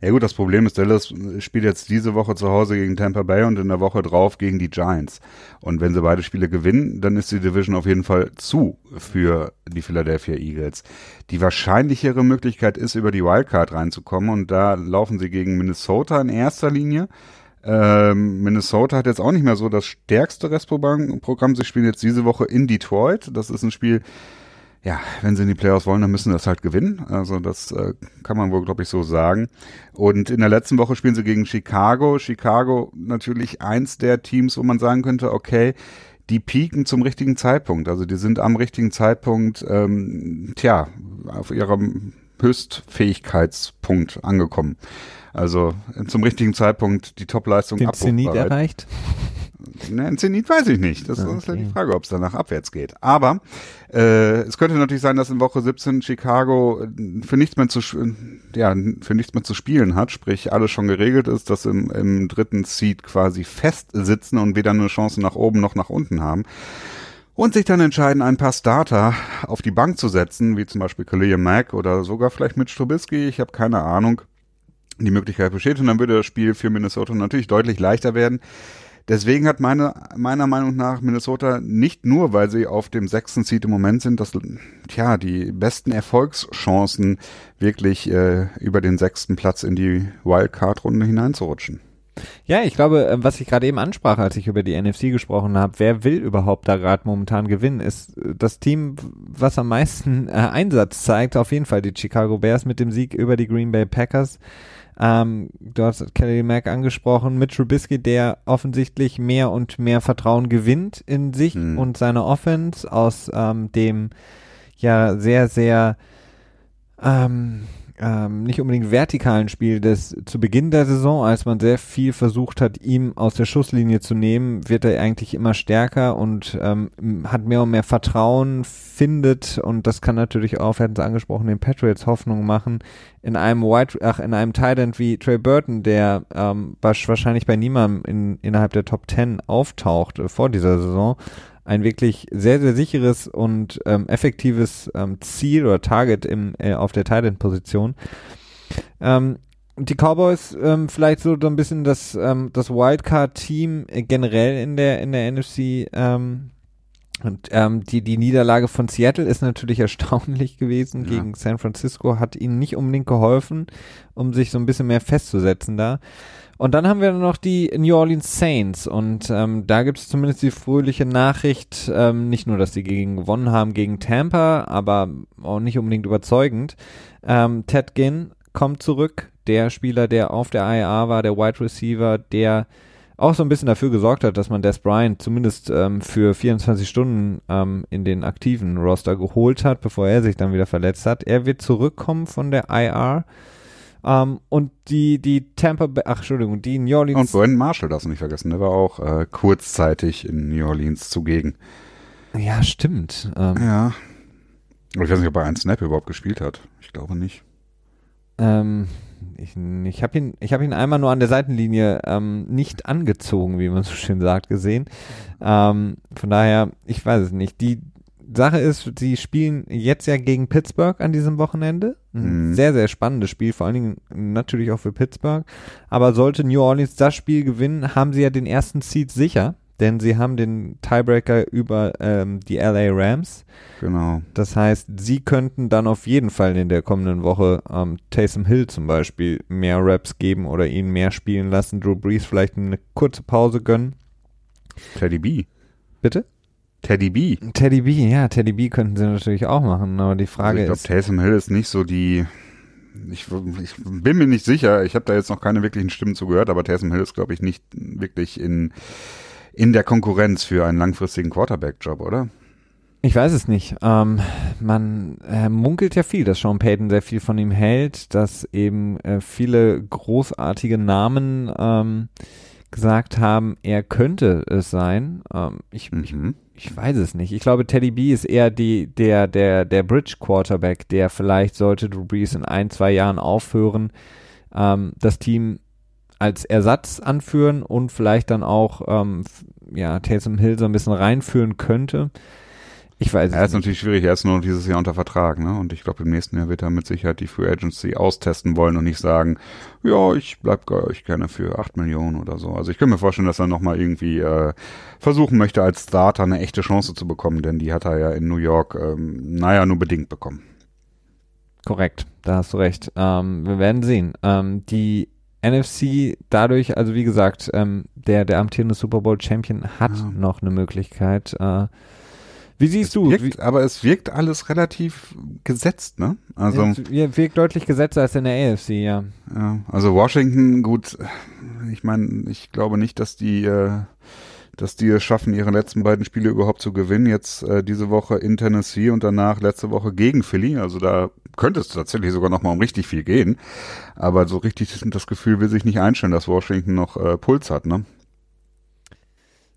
Ja gut, das Problem ist, Dallas spielt jetzt diese Woche zu Hause gegen Tampa Bay und in der Woche drauf gegen die Giants. Und wenn sie beide Spiele gewinnen, dann ist die Division auf jeden Fall zu für die Philadelphia Eagles. Die wahrscheinlichere Möglichkeit ist, über die Wildcard reinzukommen und da laufen sie gegen Minnesota in erster Linie. Ähm, Minnesota hat jetzt auch nicht mehr so das stärkste Restprogramm. Sie spielen jetzt diese Woche in Detroit. Das ist ein Spiel, ja, wenn sie in die Playoffs wollen, dann müssen sie das halt gewinnen. Also das äh, kann man wohl, glaube ich, so sagen. Und in der letzten Woche spielen sie gegen Chicago. Chicago natürlich eins der Teams, wo man sagen könnte, okay, die pieken zum richtigen Zeitpunkt. Also die sind am richtigen Zeitpunkt, ähm, tja, auf ihrem Höchstfähigkeitspunkt angekommen. Also zum richtigen Zeitpunkt die Topleistung Den Zenit erreicht? Ne, ein Zenit weiß ich nicht. Das okay. ist halt die Frage, ob es danach abwärts geht. Aber äh, es könnte natürlich sein, dass in Woche 17 Chicago äh, für nichts mehr zu ja für nichts mehr zu spielen hat, sprich alles schon geregelt ist, dass im, im dritten Seed quasi festsitzen und weder eine Chance nach oben noch nach unten haben und sich dann entscheiden, ein paar Starter auf die Bank zu setzen, wie zum Beispiel Khalil Mack oder sogar vielleicht mit Strubisky. Ich habe keine Ahnung. Die Möglichkeit besteht und dann würde das Spiel für Minnesota natürlich deutlich leichter werden. Deswegen hat meine, meiner Meinung nach Minnesota nicht nur, weil sie auf dem sechsten Seed im Moment sind, das, tja, die besten Erfolgschancen wirklich äh, über den sechsten Platz in die Wildcard-Runde hineinzurutschen. Ja, ich glaube, äh, was ich gerade eben ansprach, als ich über die NFC gesprochen habe, wer will überhaupt da gerade momentan gewinnen, ist äh, das Team, was am meisten äh, Einsatz zeigt, auf jeden Fall die Chicago Bears mit dem Sieg über die Green Bay Packers. Ähm, du hast Kelly Mack angesprochen, mit Trubisky, der offensichtlich mehr und mehr Vertrauen gewinnt in sich mhm. und seine Offense aus ähm, dem ja sehr, sehr ähm, ähm, nicht unbedingt vertikalen Spiel des zu Beginn der Saison, als man sehr viel versucht hat, ihm aus der Schusslinie zu nehmen, wird er eigentlich immer stärker und ähm, hat mehr und mehr Vertrauen, findet und das kann natürlich auch, wir hatten es angesprochen, den Patriots Hoffnung machen, in einem White, ach, in einem Tight wie Trey Burton, der ähm, wahrscheinlich bei niemandem in, innerhalb der Top 10 auftaucht äh, vor dieser Saison, ein wirklich sehr, sehr sicheres und ähm, effektives ähm, Ziel oder Target im, äh, auf der Thailand-Position. Ähm, die Cowboys ähm, vielleicht so ein bisschen das, ähm, das Wildcard-Team äh, generell in der, in der NFC. Ähm, und ähm, die, die Niederlage von Seattle ist natürlich <laughs> erstaunlich gewesen ja. gegen San Francisco, hat ihnen nicht unbedingt geholfen, um sich so ein bisschen mehr festzusetzen da. Und dann haben wir noch die New Orleans Saints und ähm, da gibt es zumindest die fröhliche Nachricht, ähm, nicht nur, dass sie gegen gewonnen haben gegen Tampa, aber auch nicht unbedingt überzeugend. Ähm, Ted Ginn kommt zurück, der Spieler, der auf der IA war, der Wide Receiver, der auch so ein bisschen dafür gesorgt hat, dass man Des Bryant zumindest ähm, für 24 Stunden ähm, in den aktiven Roster geholt hat, bevor er sich dann wieder verletzt hat. Er wird zurückkommen von der IR. Ähm, und die, die Tampa Bay, ach Entschuldigung, die New Orleans. Und Brandon Marshall darfst du nicht vergessen, der war auch äh, kurzzeitig in New Orleans zugegen. Ja, stimmt. Ähm, ja. Ich weiß nicht, ob er einen Snap überhaupt gespielt hat. Ich glaube nicht. Ähm, ich, ich habe ihn, ich habe ihn einmal nur an der Seitenlinie ähm, nicht angezogen, wie man so schön sagt, gesehen. Ähm, von daher, ich weiß es nicht. Die Sache ist, sie spielen jetzt ja gegen Pittsburgh an diesem Wochenende. Ein mhm. sehr, sehr spannendes Spiel, vor allen Dingen natürlich auch für Pittsburgh. Aber sollte New Orleans das Spiel gewinnen, haben sie ja den ersten Seed sicher denn sie haben den Tiebreaker über ähm, die LA Rams. Genau. Das heißt, sie könnten dann auf jeden Fall in der kommenden Woche ähm, Taysom Hill zum Beispiel mehr Raps geben oder ihn mehr spielen lassen, Drew Brees vielleicht eine kurze Pause gönnen. Teddy B. Bitte? Teddy B. Teddy B, ja, Teddy B könnten sie natürlich auch machen, aber die Frage also ich ist. Ich glaube, Taysom Hill ist nicht so die ich, ich, bin mir nicht sicher, ich habe da jetzt noch keine wirklichen Stimmen zugehört, aber Taysom Hill ist, glaube ich, nicht wirklich in in der Konkurrenz für einen langfristigen Quarterback-Job, oder? Ich weiß es nicht. Ähm, man äh, munkelt ja viel, dass Sean Payton sehr viel von ihm hält, dass eben äh, viele großartige Namen ähm, gesagt haben, er könnte es sein. Ähm, ich, mhm. ich, ich, weiß es nicht. Ich glaube, Teddy B ist eher die, der, der, der Bridge Quarterback, der vielleicht sollte Drew Brees in ein, zwei Jahren aufhören, ähm, das Team als Ersatz anführen und vielleicht dann auch ähm, ja, Taysom Hill so ein bisschen reinführen könnte. Ich weiß es Er ist natürlich schwierig, er ist nur dieses Jahr unter Vertrag, ne? Und ich glaube, im nächsten Jahr wird er mit Sicherheit die Free Agency austesten wollen und nicht sagen, ja, ich bleib bei euch gerne für acht Millionen oder so. Also ich kann mir vorstellen, dass er nochmal irgendwie äh, versuchen möchte, als Starter eine echte Chance zu bekommen, denn die hat er ja in New York, ähm, naja, nur bedingt bekommen. Korrekt, da hast du recht. Ähm, wir werden sehen. Ähm, die NFC dadurch, also wie gesagt, ähm, der, der amtierende Super Bowl Champion hat ja. noch eine Möglichkeit. Äh, wie siehst es du? Wirkt, wie, aber es wirkt alles relativ gesetzt, ne? Also es wirkt deutlich gesetzter als in der AFC, ja. ja also Washington, gut, ich meine, ich glaube nicht, dass die äh, dass die es schaffen, ihre letzten beiden Spiele überhaupt zu gewinnen. Jetzt äh, diese Woche in Tennessee und danach letzte Woche gegen Philly. Also da könnte es tatsächlich sogar noch mal um richtig viel gehen. Aber so richtig das Gefühl will sich nicht einstellen, dass Washington noch äh, Puls hat, ne?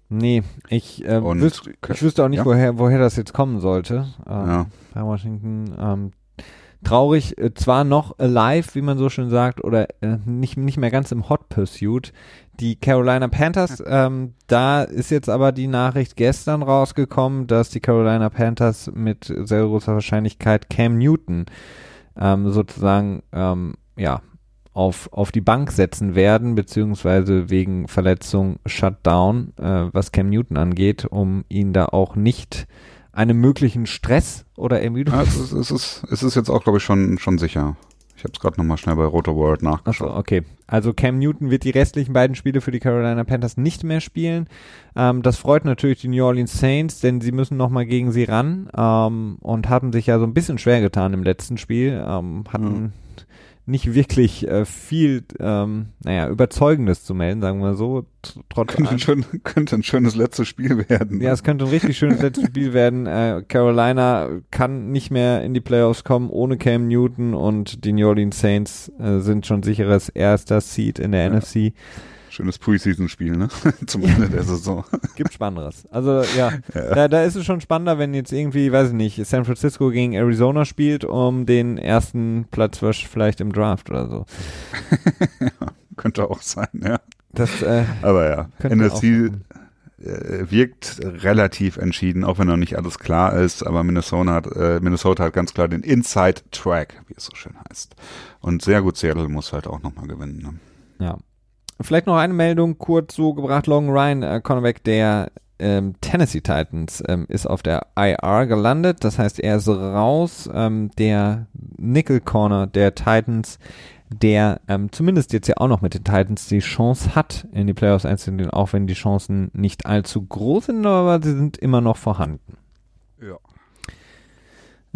Nee, ich, äh, wüsste, ich wüsste auch nicht, ja? woher, woher das jetzt kommen sollte. Ähm, ja. Bei Washington. Ähm, traurig, äh, zwar noch alive, wie man so schön sagt, oder äh, nicht, nicht mehr ganz im Hot Pursuit. Die Carolina Panthers, ähm, da ist jetzt aber die Nachricht gestern rausgekommen, dass die Carolina Panthers mit sehr großer Wahrscheinlichkeit Cam Newton ähm, sozusagen ähm, ja auf, auf die Bank setzen werden, beziehungsweise wegen Verletzung Shutdown, äh, was Cam Newton angeht, um ihn da auch nicht einem möglichen Stress oder Ermüdung. Ja, es, ist, es, ist, es ist jetzt auch, glaube ich, schon, schon sicher. Ich habe es gerade nochmal schnell bei Roto World nachgeschaut. Achso, okay. Also Cam Newton wird die restlichen beiden Spiele für die Carolina Panthers nicht mehr spielen. Ähm, das freut natürlich die New Orleans Saints, denn sie müssen nochmal gegen sie ran ähm, und hatten sich ja so ein bisschen schwer getan im letzten Spiel. Ähm, hatten mhm nicht wirklich äh, viel, ähm, naja, Überzeugendes zu melden, sagen wir so. Trotz könnte, schön, könnte ein schönes letztes Spiel werden. Ja, es könnte ein richtig schönes letztes <laughs> Spiel werden. Äh, Carolina kann nicht mehr in die Playoffs kommen ohne Cam Newton und die New Orleans Saints äh, sind schon sicheres erster Seed in der ja. NFC. Schönes Preseason-Spiel, ne? <laughs> Zum Ende der Saison. <laughs> Gibt Spannenderes. Also ja, <laughs> ja, Da, da ist es schon spannender, wenn jetzt irgendwie, weiß ich nicht, San Francisco gegen Arizona spielt, um den ersten Platz vielleicht im Draft oder so. ja, könnte auch sein, ja. Das, äh, Aber ja, NFC äh, wirkt relativ entschieden, auch wenn noch nicht alles klar ist, aber Minnesota hat, äh, Minnesota hat ganz klar den Inside Track, wie es so schön heißt. Und sehr gut, Seattle muss halt auch nochmal gewinnen. Ne? Ja, Vielleicht noch eine Meldung kurz so gebracht. Logan Ryan, äh, Cornerback der ähm, Tennessee Titans, ähm, ist auf der IR gelandet. Das heißt, er ist raus. Ähm, der Nickel Corner der Titans, der ähm, zumindest jetzt ja auch noch mit den Titans die Chance hat, in die Playoffs einzugehen, auch wenn die Chancen nicht allzu groß sind, aber sie sind immer noch vorhanden.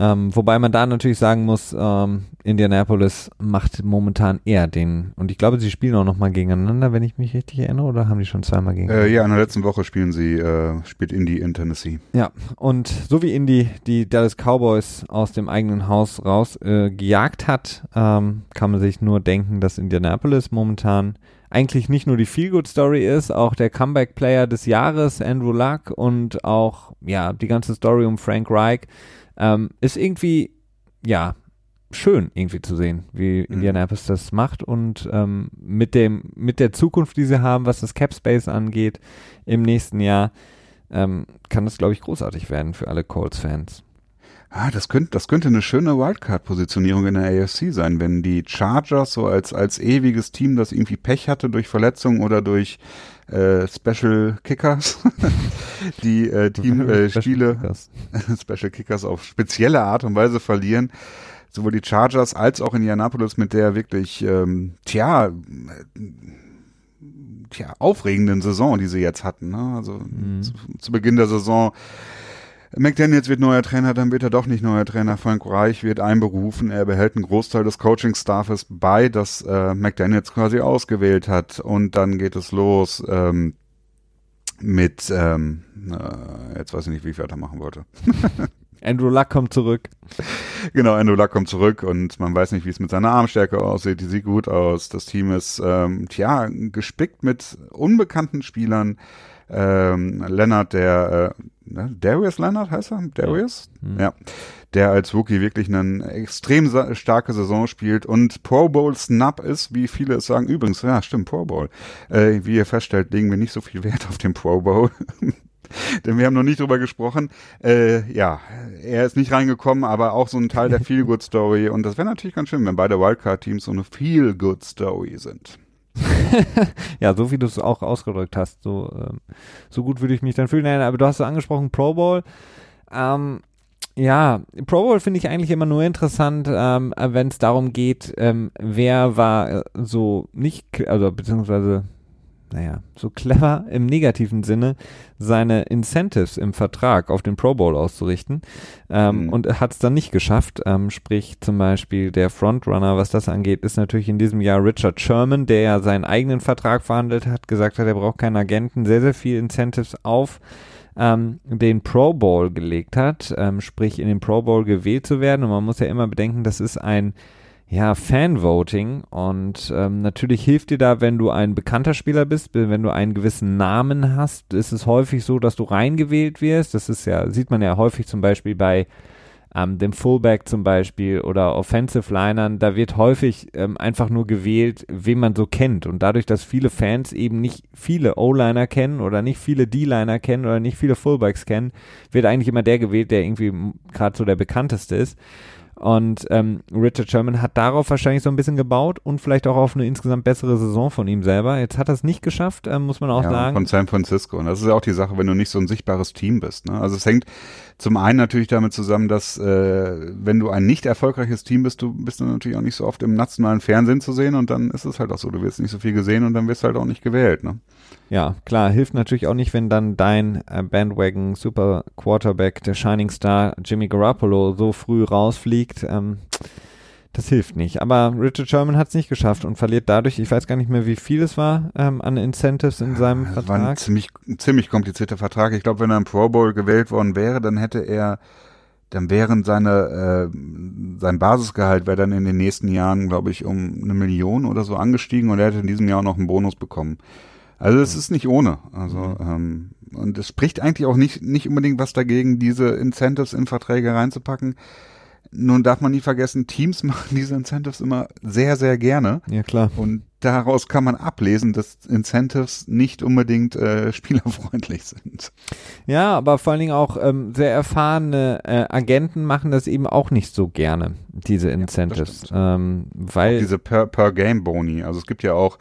Ähm, wobei man da natürlich sagen muss, ähm, Indianapolis macht momentan eher den, und ich glaube, sie spielen auch nochmal gegeneinander, wenn ich mich richtig erinnere, oder haben die schon zweimal gegeneinander? Äh, ja, in der letzten Woche spielen sie, äh, spielt Indy in Tennessee. Ja, und so wie Indy die Dallas Cowboys aus dem eigenen Haus raus äh, gejagt hat, ähm, kann man sich nur denken, dass Indianapolis momentan eigentlich nicht nur die Feel-Good-Story ist, auch der Comeback-Player des Jahres, Andrew Luck, und auch, ja, die ganze Story um Frank Reich, ähm, ist irgendwie, ja, schön irgendwie zu sehen, wie mhm. Indianapolis das macht und ähm, mit dem, mit der Zukunft, die sie haben, was das Cap Space angeht, im nächsten Jahr, ähm, kann das, glaube ich, großartig werden für alle Colts-Fans. Ah, das könnte, das könnte eine schöne Wildcard-Positionierung in der AFC sein, wenn die Chargers so als, als ewiges Team, das irgendwie Pech hatte durch Verletzungen oder durch äh, Special Kickers, <laughs> die äh, Team äh, Spiele, <laughs> Special Kickers auf spezielle Art und Weise verlieren. Sowohl die Chargers als auch Indianapolis mit der wirklich, ähm, tja, tja, aufregenden Saison, die sie jetzt hatten. Ne? Also mhm. zu, zu Beginn der Saison McDaniels wird neuer Trainer, dann wird er doch nicht neuer Trainer. Frank Reich wird einberufen. Er behält einen Großteil des Coaching-Staffes bei, das äh, McDaniels quasi ausgewählt hat. Und dann geht es los ähm, mit, ähm, äh, jetzt weiß ich nicht, wie ich weitermachen wollte. <laughs> Andrew Luck kommt zurück. Genau, Andrew Luck kommt zurück und man weiß nicht, wie es mit seiner Armstärke aussieht. Die sieht gut aus. Das Team ist, ähm, tja, gespickt mit unbekannten Spielern. Ähm, Leonard, der äh, ne, Darius Leonard heißt er? Darius? Ja. Mhm. ja. Der als Rookie wirklich eine extrem starke Saison spielt und Pro Bowl Snap ist, wie viele es sagen. Übrigens, ja, stimmt, Pro Bowl. Äh, wie ihr feststellt, legen wir nicht so viel Wert <laughs> auf den Pro Bowl. <laughs> Denn wir haben noch nicht drüber gesprochen. Äh, ja, er ist nicht reingekommen, aber auch so ein Teil der <laughs> Feel-Good-Story. Und das wäre natürlich ganz schön, wenn beide Wildcard-Teams so eine Feel-Good-Story sind. <laughs> ja, so wie du es auch ausgedrückt hast, so, ähm, so gut würde ich mich dann fühlen. Nein, aber du hast es angesprochen, Pro Bowl. Ähm, ja, Pro Bowl finde ich eigentlich immer nur interessant, ähm, wenn es darum geht, ähm, wer war äh, so nicht, also beziehungsweise naja, so clever im negativen Sinne, seine Incentives im Vertrag auf den Pro Bowl auszurichten ähm, mhm. und hat es dann nicht geschafft. Ähm, sprich zum Beispiel der Frontrunner, was das angeht, ist natürlich in diesem Jahr Richard Sherman, der ja seinen eigenen Vertrag verhandelt hat, gesagt hat, er braucht keinen Agenten, sehr, sehr viel Incentives auf ähm, den Pro Bowl gelegt hat, ähm, sprich in den Pro Bowl gewählt zu werden. Und man muss ja immer bedenken, das ist ein ja, Fanvoting und ähm, natürlich hilft dir da, wenn du ein bekannter Spieler bist, wenn du einen gewissen Namen hast, ist es häufig so, dass du reingewählt wirst. Das ist ja, sieht man ja häufig zum Beispiel bei ähm, dem Fullback zum Beispiel oder Offensive Linern, da wird häufig ähm, einfach nur gewählt, wen man so kennt. Und dadurch, dass viele Fans eben nicht viele O-Liner kennen oder nicht viele D-Liner kennen oder nicht viele Fullbacks kennen, wird eigentlich immer der gewählt, der irgendwie gerade so der bekannteste ist. Und ähm, Richard Sherman hat darauf wahrscheinlich so ein bisschen gebaut und vielleicht auch auf eine insgesamt bessere Saison von ihm selber. Jetzt hat er es nicht geschafft, ähm, muss man auch ja, sagen. Von San Francisco. Und das ist ja auch die Sache, wenn du nicht so ein sichtbares Team bist. Ne? Also es hängt zum einen natürlich damit zusammen, dass äh, wenn du ein nicht erfolgreiches Team bist, du bist du natürlich auch nicht so oft im nationalen Fernsehen zu sehen und dann ist es halt auch so, du wirst nicht so viel gesehen und dann wirst du halt auch nicht gewählt. Ne? Ja, klar, hilft natürlich auch nicht, wenn dann dein äh, Bandwagon Super Quarterback, der Shining Star Jimmy Garoppolo so früh rausfliegt. Ähm, das hilft nicht. Aber Richard Sherman hat es nicht geschafft und verliert dadurch, ich weiß gar nicht mehr, wie viel es war ähm, an Incentives in seinem das Vertrag. War ein ziemlich, ziemlich komplizierter Vertrag. Ich glaube, wenn er im Pro Bowl gewählt worden wäre, dann hätte er, dann wären seine, äh, sein Basisgehalt wäre dann in den nächsten Jahren, glaube ich, um eine Million oder so angestiegen und er hätte in diesem Jahr noch einen Bonus bekommen. Also es ist nicht ohne. Also mhm. ähm, und es spricht eigentlich auch nicht nicht unbedingt was dagegen, diese Incentives in Verträge reinzupacken. Nun darf man nie vergessen, Teams <laughs> machen diese Incentives immer sehr, sehr gerne. Ja, klar. Und daraus kann man ablesen, dass Incentives nicht unbedingt äh, <laughs> spielerfreundlich sind. Ja, aber vor allen Dingen auch ähm, sehr erfahrene äh, Agenten machen das eben auch nicht so gerne, diese Incentives. Ja, ähm, weil auch diese Per-Game-Boni. also es gibt ja auch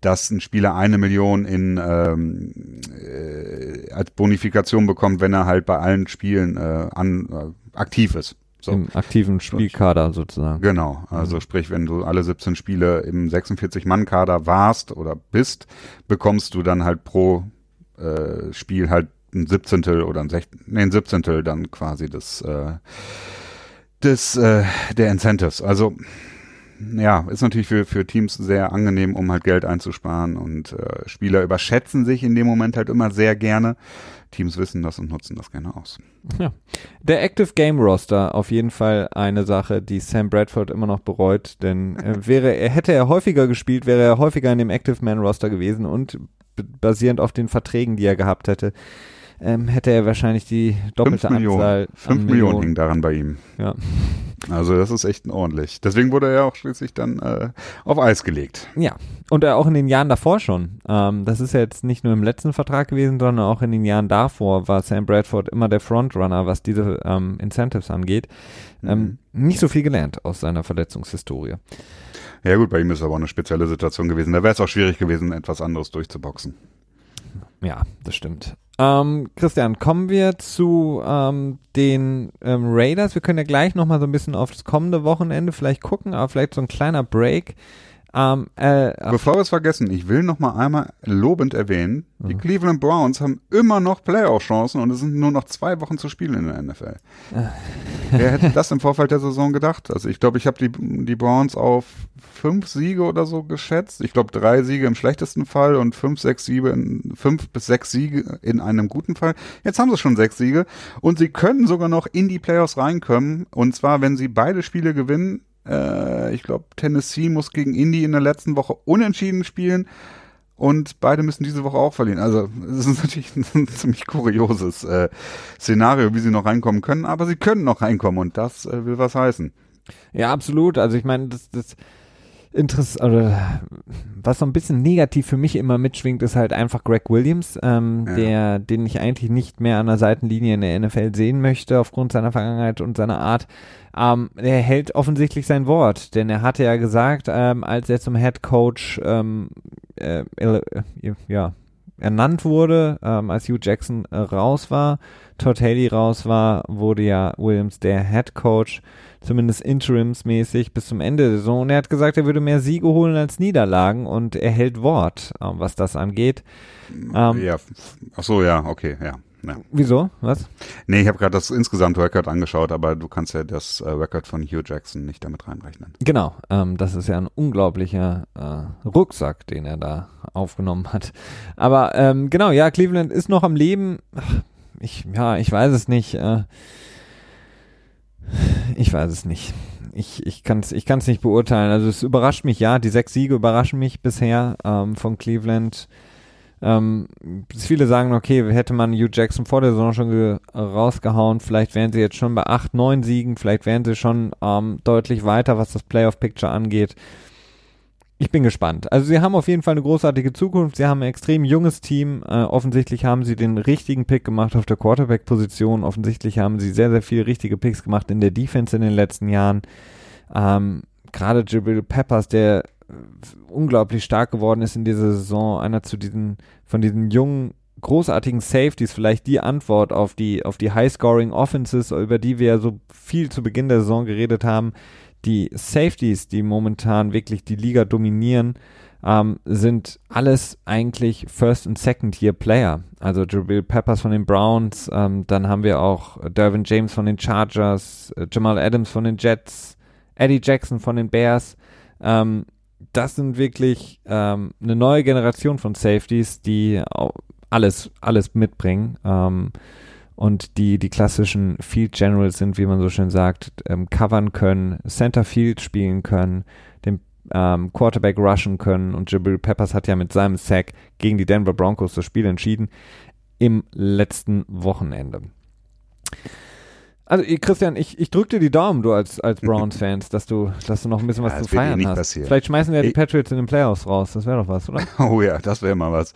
dass ein Spieler eine Million in ähm, äh, als Bonifikation bekommt, wenn er halt bei allen Spielen äh, an, äh, aktiv ist. So. Im aktiven Spielkader sozusagen. Genau, also mhm. sprich, wenn du alle 17 Spiele im 46-Mann-Kader warst oder bist, bekommst du dann halt pro äh, Spiel halt ein Siebzehntel oder ein Sechzehntel, nee, ein Siebzehntel dann quasi des äh, des äh, der Incentives. Also ja, ist natürlich für, für Teams sehr angenehm, um halt Geld einzusparen und äh, Spieler überschätzen sich in dem Moment halt immer sehr gerne. Teams wissen das und nutzen das gerne aus. Ja. Der Active Game Roster auf jeden Fall eine Sache, die Sam Bradford immer noch bereut, denn äh, <laughs> wäre er hätte er häufiger gespielt, wäre er häufiger in dem Active Man Roster gewesen und basierend auf den Verträgen, die er gehabt hätte, ähm, hätte er wahrscheinlich die doppelte fünf Millionen, Anzahl. Fünf Millionen hing daran bei ihm. Ja. Also das ist echt ordentlich. Deswegen wurde er auch schließlich dann äh, auf Eis gelegt. Ja, und auch in den Jahren davor schon. Ähm, das ist ja jetzt nicht nur im letzten Vertrag gewesen, sondern auch in den Jahren davor war Sam Bradford immer der Frontrunner, was diese ähm, Incentives angeht. Ähm, mhm. Nicht so viel gelernt aus seiner Verletzungshistorie. Ja gut, bei ihm ist aber auch eine spezielle Situation gewesen. Da wäre es auch schwierig gewesen, etwas anderes durchzuboxen. Ja, das stimmt. Ähm, Christian, kommen wir zu ähm, den ähm, Raiders. Wir können ja gleich nochmal so ein bisschen auf das kommende Wochenende vielleicht gucken, aber vielleicht so ein kleiner Break. Ähm, äh, Bevor wir es vergessen, ich will noch mal einmal lobend erwähnen, mhm. die Cleveland Browns haben immer noch Playoff-Chancen und es sind nur noch zwei Wochen zu spielen in der NFL. Wer hätte das <laughs> im Vorfeld der Saison gedacht? Also ich glaube, ich habe die, die Browns auf fünf Siege oder so geschätzt. Ich glaube, drei Siege im schlechtesten Fall und fünf, sechs Siege, in, fünf bis sechs Siege in einem guten Fall. Jetzt haben sie schon sechs Siege und sie können sogar noch in die Playoffs reinkommen. Und zwar, wenn sie beide Spiele gewinnen, äh, ich glaube, Tennessee muss gegen Indy in der letzten Woche unentschieden spielen. Und beide müssen diese Woche auch verlieren. Also es ist natürlich <laughs> ein ziemlich kurioses äh, Szenario, wie sie noch reinkommen können. Aber sie können noch reinkommen und das äh, will was heißen. Ja, absolut. Also ich meine, das, das interessant, oder was so ein bisschen negativ für mich immer mitschwingt, ist halt einfach Greg Williams, ähm, ja. der, den ich eigentlich nicht mehr an der Seitenlinie in der NFL sehen möchte, aufgrund seiner Vergangenheit und seiner Art. Ähm, er hält offensichtlich sein Wort, denn er hatte ja gesagt, ähm, als er zum Head Coach ähm, äh, äh, ja, ernannt wurde, ähm, als Hugh Jackson äh, raus war, Todd Haley raus war, wurde ja Williams der Head Coach zumindest interimsmäßig bis zum Ende der Saison. Und er hat gesagt, er würde mehr Siege holen als Niederlagen und er hält Wort, ähm, was das angeht. Ähm, ja, ach so, ja, okay, ja. Ja. Wieso? Was? Nee, ich habe gerade das insgesamte Record angeschaut, aber du kannst ja das äh, Record von Hugh Jackson nicht damit reinrechnen. Genau, ähm, das ist ja ein unglaublicher äh, Rucksack, den er da aufgenommen hat. Aber ähm, genau, ja, Cleveland ist noch am Leben. Ach, ich, ja, ich weiß es nicht. Äh, ich weiß es nicht. Ich, ich kann es ich kann's nicht beurteilen. Also es überrascht mich, ja, die sechs Siege überraschen mich bisher ähm, von Cleveland. Ähm, viele sagen, okay, hätte man Hugh Jackson vor der Saison schon rausgehauen, vielleicht wären sie jetzt schon bei acht, neun Siegen, vielleicht wären sie schon ähm, deutlich weiter, was das Playoff-Picture angeht ich bin gespannt. Also sie haben auf jeden Fall eine großartige Zukunft. Sie haben ein extrem junges Team. Äh, offensichtlich haben sie den richtigen Pick gemacht auf der Quarterback-Position. Offensichtlich haben sie sehr, sehr viele richtige Picks gemacht in der Defense in den letzten Jahren. Ähm, Gerade Jabril Peppers, der äh, unglaublich stark geworden ist in dieser Saison, einer zu diesen, von diesen jungen, großartigen Safeties, vielleicht die Antwort auf die, auf die High-Scoring Offenses, über die wir ja so viel zu Beginn der Saison geredet haben die Safeties, die momentan wirklich die Liga dominieren, ähm, sind alles eigentlich First- und Second-Year-Player. Also Jabril Peppers von den Browns, ähm, dann haben wir auch Dervin James von den Chargers, äh, Jamal Adams von den Jets, Eddie Jackson von den Bears. Ähm, das sind wirklich ähm, eine neue Generation von Safeties, die alles, alles mitbringen. Und die die klassischen Field Generals sind, wie man so schön sagt, ähm, covern können, Center Field spielen können, den ähm, Quarterback rushen können und Jabril Peppers hat ja mit seinem Sack gegen die Denver Broncos das Spiel entschieden im letzten Wochenende. Also Christian, ich, ich drücke dir die Daumen, du als, als Browns-Fans, dass du, dass du noch ein bisschen was ja, zu feiern hast. Passieren. Vielleicht schmeißen wir ja die Patriots in den Playoffs raus, das wäre doch was, oder? <laughs> Oh ja, das wäre mal was.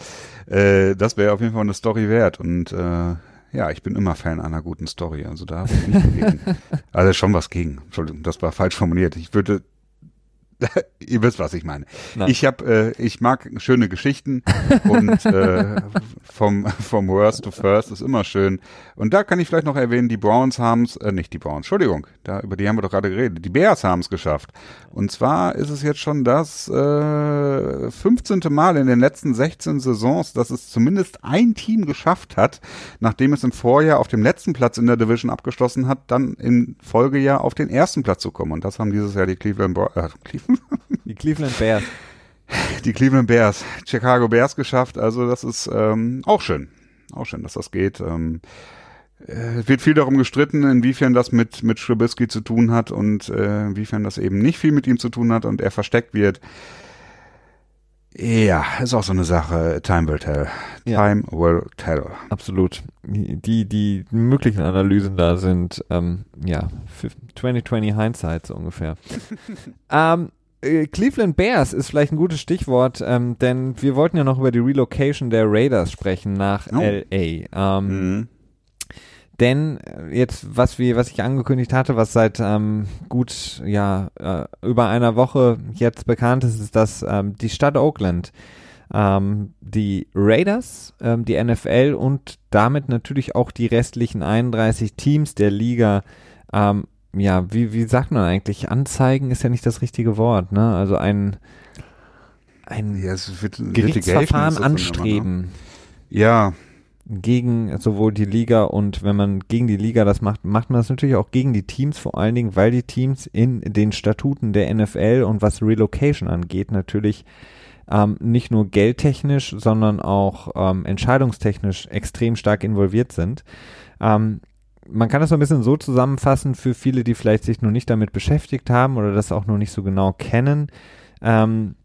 Äh, das wäre auf jeden Fall eine Story wert und äh, ja, ich bin immer Fan einer guten Story, also da habe ich nichts gegen. <laughs> Also schon was gegen. Entschuldigung, das war falsch formuliert. Ich würde <laughs> Ihr wisst, was ich meine. Nein. Ich habe, äh, ich mag schöne Geschichten und äh, <laughs> vom vom Worst to First ist immer schön. Und da kann ich vielleicht noch erwähnen, die Browns haben's, äh, nicht die Browns, Entschuldigung, da über die haben wir doch gerade geredet. Die Bears haben's geschafft. Und zwar ist es jetzt schon das äh, 15. Mal in den letzten 16 Saisons, dass es zumindest ein Team geschafft hat, nachdem es im Vorjahr auf dem letzten Platz in der Division abgeschlossen hat, dann im Folgejahr auf den ersten Platz zu kommen. Und das haben dieses Jahr die Cleveland, äh, Cleveland? Die Cleveland Bears. Die Cleveland Bears, Chicago Bears geschafft. Also das ist ähm, auch schön. Auch schön, dass das geht. Ähm, äh, es wird viel darum gestritten, inwiefern das mit, mit Trubisky zu tun hat und äh, inwiefern das eben nicht viel mit ihm zu tun hat und er versteckt wird. Ja, ist auch so eine Sache. Time will tell. Ja. Time will tell. Absolut. Die, die möglichen Analysen da sind, ähm, ja, 2020 Hindsight so ungefähr. <laughs> ähm, äh, Cleveland Bears ist vielleicht ein gutes Stichwort, ähm, denn wir wollten ja noch über die Relocation der Raiders sprechen nach oh. LA. Ähm, mhm. Denn äh, jetzt, was wir, was ich angekündigt hatte, was seit ähm, gut ja äh, über einer Woche jetzt bekannt ist, ist, dass ähm, die Stadt Oakland ähm, die Raiders, ähm, die NFL und damit natürlich auch die restlichen 31 Teams der Liga ähm, ja, wie, wie sagt man eigentlich? Anzeigen ist ja nicht das richtige Wort, ne? Also ein, ein ja, Gerichtsverfahren anstreben. Immer, ne? Ja, gegen sowohl die Liga und wenn man gegen die Liga das macht, macht man das natürlich auch gegen die Teams, vor allen Dingen, weil die Teams in den Statuten der NFL und was Relocation angeht, natürlich ähm, nicht nur geldtechnisch, sondern auch ähm, entscheidungstechnisch extrem stark involviert sind. Ähm, man kann das so ein bisschen so zusammenfassen für viele, die vielleicht sich noch nicht damit beschäftigt haben oder das auch noch nicht so genau kennen. Ähm,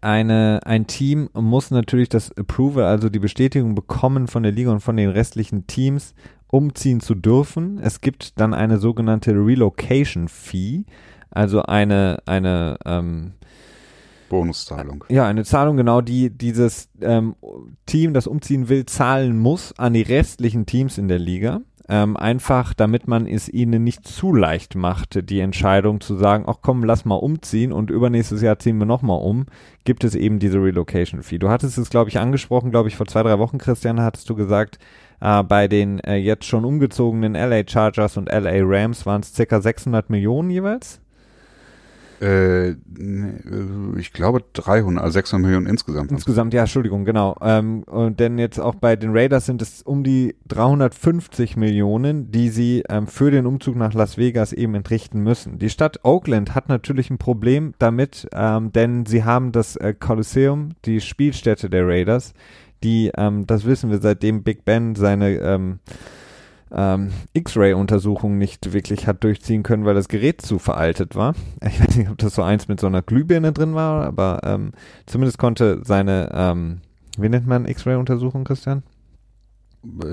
eine, ein Team muss natürlich das Approval, also die Bestätigung bekommen von der Liga und von den restlichen Teams, umziehen zu dürfen. Es gibt dann eine sogenannte Relocation Fee, also eine, eine ähm, Bonuszahlung. Ja, eine Zahlung, genau, die dieses ähm, Team, das umziehen will, zahlen muss an die restlichen Teams in der Liga. Ähm, einfach, damit man es ihnen nicht zu leicht macht, die Entscheidung zu sagen, ach komm, lass mal umziehen und übernächstes Jahr ziehen wir nochmal um, gibt es eben diese Relocation Fee. Du hattest es, glaube ich, angesprochen, glaube ich, vor zwei, drei Wochen, Christian, hattest du gesagt, äh, bei den äh, jetzt schon umgezogenen LA Chargers und LA Rams waren es circa 600 Millionen jeweils. Äh, ich glaube 300, also 600 Millionen insgesamt. Insgesamt, ja, Entschuldigung, genau. Ähm, und denn jetzt auch bei den Raiders sind es um die 350 Millionen, die sie ähm, für den Umzug nach Las Vegas eben entrichten müssen. Die Stadt Oakland hat natürlich ein Problem damit, ähm, denn sie haben das äh, Coliseum, die Spielstätte der Raiders, die, ähm, das wissen wir seitdem Big Ben seine ähm, X-Ray-Untersuchung nicht wirklich hat durchziehen können, weil das Gerät zu veraltet war. <laughs> Ich weiß nicht, ob das so eins mit so einer Glühbirne drin war, aber ähm, zumindest konnte seine, ähm, wie nennt man X-Ray-Untersuchung, Christian? Äh,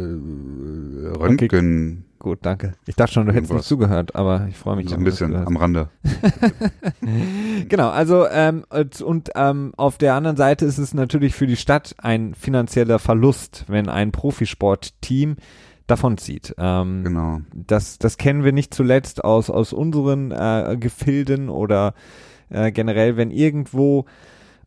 Röntgen. Okay. Gut, danke. Ich dachte schon, du hättest nicht zugehört, aber ich freue mich. So ein bisschen am Rande. <laughs> genau, also ähm, und ähm, auf der anderen Seite ist es natürlich für die Stadt ein finanzieller Verlust, wenn ein Profisportteam davonzieht. Ähm, genau. Das, das kennen wir nicht zuletzt aus, aus unseren äh, Gefilden oder äh, generell, wenn irgendwo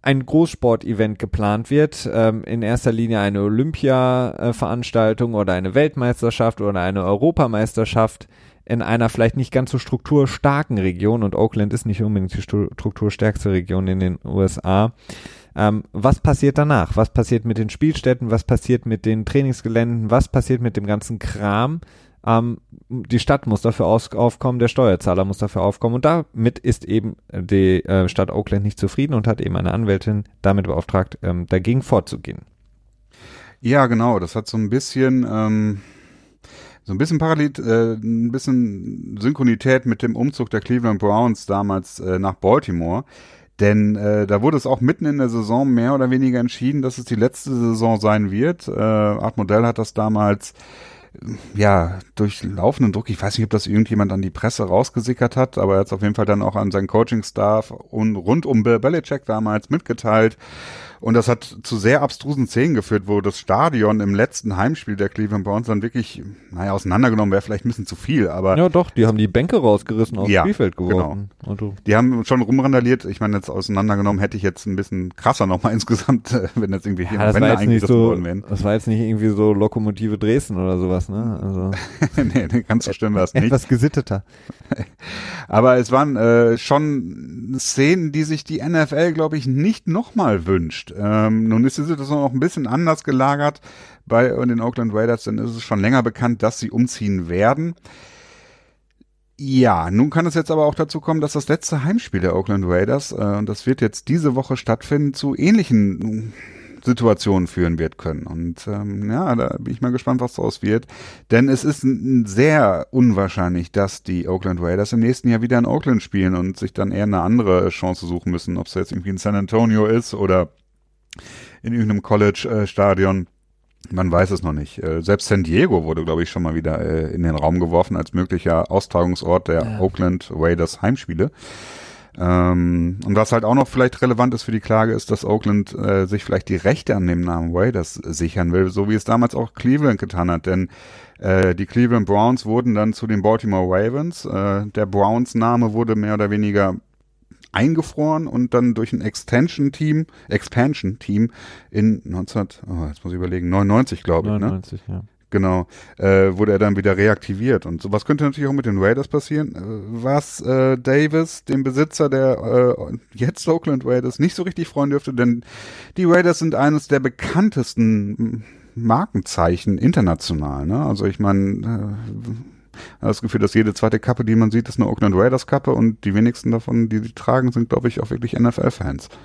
ein Großsportevent geplant wird, ähm, in erster Linie eine Olympia-Veranstaltung oder eine Weltmeisterschaft oder eine Europameisterschaft in einer vielleicht nicht ganz so strukturstarken Region und Oakland ist nicht unbedingt die strukturstärkste Region in den USA, ähm, was passiert danach? Was passiert mit den Spielstätten? Was passiert mit den Trainingsgeländen? Was passiert mit dem ganzen Kram? Ähm, die Stadt muss dafür aufkommen, der Steuerzahler muss dafür aufkommen und damit ist eben die äh, Stadt Oakland nicht zufrieden und hat eben eine Anwältin damit beauftragt, ähm, dagegen vorzugehen. Ja, genau. Das hat so ein bisschen ähm, so ein bisschen parallel, äh, ein bisschen Synchronität mit dem Umzug der Cleveland Browns damals äh, nach Baltimore. Denn äh, da wurde es auch mitten in der Saison mehr oder weniger entschieden, dass es die letzte Saison sein wird. Äh, Art Modell hat das damals äh, ja durch laufenden Druck, ich weiß nicht, ob das irgendjemand an die Presse rausgesickert hat, aber er hat es auf jeden Fall dann auch an seinen Coaching-Staff und rund um Bill Belichick damals mitgeteilt. Und das hat zu sehr abstrusen Szenen geführt, wo das Stadion im letzten Heimspiel der Cleveland Browns dann wirklich, naja, auseinandergenommen wäre vielleicht ein bisschen zu viel, aber. Ja, doch, die haben die Bänke rausgerissen aufs Ja, Spielfeld genau. geworfen. Also, Die haben schon rumrandaliert. Ich meine, jetzt auseinandergenommen hätte ich jetzt ein bisschen krasser nochmal <laughs> insgesamt, äh, wenn jetzt irgendwie hier ja, das war Wände jetzt eingerissen so, worden wären. das war jetzt nicht irgendwie so Lokomotive Dresden oder sowas, ne? Also, <laughs> nee, nee, ganz so schlimm war es nicht. <laughs> etwas gesitteter. Aber es waren äh, schon Szenen, die sich die NFL, glaube ich, nicht nochmal wünscht. Ähm, nun ist die Situation noch ein bisschen anders gelagert bei den Oakland Raiders, denn ist es schon länger bekannt, dass sie umziehen werden. Ja, nun kann es jetzt aber auch dazu kommen, dass das letzte Heimspiel der Oakland Raiders, äh, und das wird jetzt diese Woche stattfinden, zu ähnlichen Situationen führen wird können. Und ähm, ja, da bin ich mal gespannt, was daraus wird. Denn es ist sehr unwahrscheinlich, dass die Oakland Raiders im nächsten Jahr wieder in Oakland spielen und sich dann eher eine andere Chance suchen müssen, ob es jetzt irgendwie in San Antonio ist oder in irgendeinem College-Stadion. Man weiß es noch nicht. Äh, Selbst San Diego wurde, glaube ich, schon mal wieder äh, in den Raum geworfen als möglicher Austragungsort der Ja. Oakland Raiders Heimspiele. Ähm, und was halt auch noch vielleicht relevant ist für die Klage, ist, dass Oakland äh, sich vielleicht die Rechte an dem Namen Raiders sichern will, so wie es damals auch Cleveland getan hat. Denn äh, die Cleveland Browns wurden dann zu den Baltimore Ravens. Äh, der Browns-Name wurde mehr oder weniger eingefroren und dann durch ein Extension-Team, Expansion-Team in 19, oh, jetzt muss ich überlegen, 99, glaube ich, ne? 99, ja. Genau, äh, wurde er dann wieder reaktiviert. Und sowas könnte natürlich auch mit den Raiders passieren, äh, was äh, Davis, dem Besitzer der äh, jetzt Oakland Raiders, nicht so richtig freuen dürfte, denn die Raiders sind eines der bekanntesten Markenzeichen international. Ne? Also ich meine, äh, das Gefühl, dass jede zweite Kappe, die man sieht, ist eine Oakland Raiders Kappe und die wenigsten davon, die sie tragen, sind, glaube ich, auch wirklich NFL-Fans. <laughs>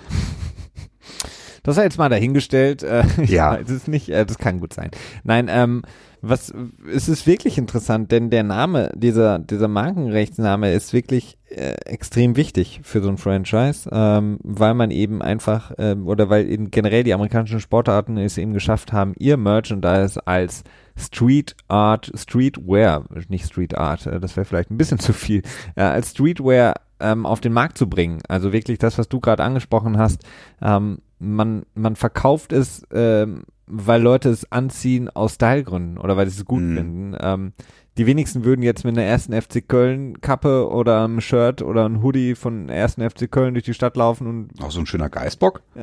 Das sei jetzt mal dahingestellt. Äh, <laughs> Ja. es nicht, äh, das kann gut sein. Nein, ähm, was, es ist wirklich interessant, denn der Name, dieser, dieser Markenrechtsname ist wirklich äh, extrem wichtig für so ein Franchise, ähm, weil man eben einfach, ähm, oder weil eben generell die amerikanischen Sportarten es eben geschafft haben, ihr Merchandise als Street Art, Streetwear, nicht Street Art, äh, das wäre vielleicht ein bisschen <laughs> zu viel, äh, als Streetwear ähm, auf den Markt zu bringen. Also wirklich das, was du gerade angesprochen hast, ähm, man, man verkauft es, ähm, weil Leute es anziehen aus Stylegründen oder weil sie es gut Mhm. finden. Ähm, die wenigsten würden jetzt mit einer ersten FC Köln Kappe oder einem Shirt oder einem Hoodie von ersten FC Köln durch die Stadt laufen und Auch so ein schöner Geißbock. <laughs>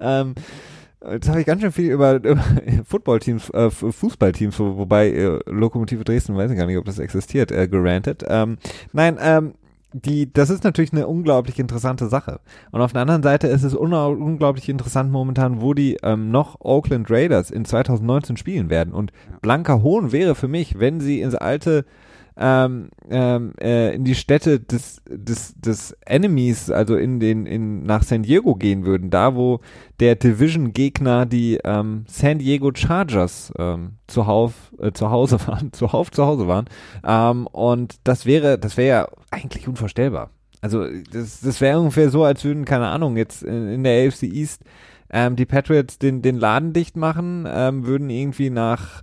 ähm, jetzt habe ich ganz schön viel über, über <laughs> Footballteams, äh, Fußballteams, wo, wobei äh, Lokomotive Dresden, weiß ich gar nicht, ob das existiert, äh, gerantet. Ähm, nein, ähm, die, das ist natürlich eine unglaublich interessante Sache. Und auf der anderen Seite ist es unglaublich interessant momentan, wo die ähm, noch Oakland Raiders in 2019 spielen werden. Und blanker Hohn wäre für mich, wenn sie ins alte ähm, ähm, äh, in die Städte des, des, des Enemies, also in den, in, nach San Diego gehen würden, da wo der Division-Gegner die ähm, San Diego Chargers ähm, zuhauf, äh, zu Hause <laughs> waren, zuhauf zu Hause waren. Ähm, und das wäre, das wäre ja eigentlich unvorstellbar. Also das, das wäre ungefähr so, als würden, keine Ahnung, jetzt in, in der AFC East ähm, die Patriots den, den Laden dicht machen, ähm, würden irgendwie nach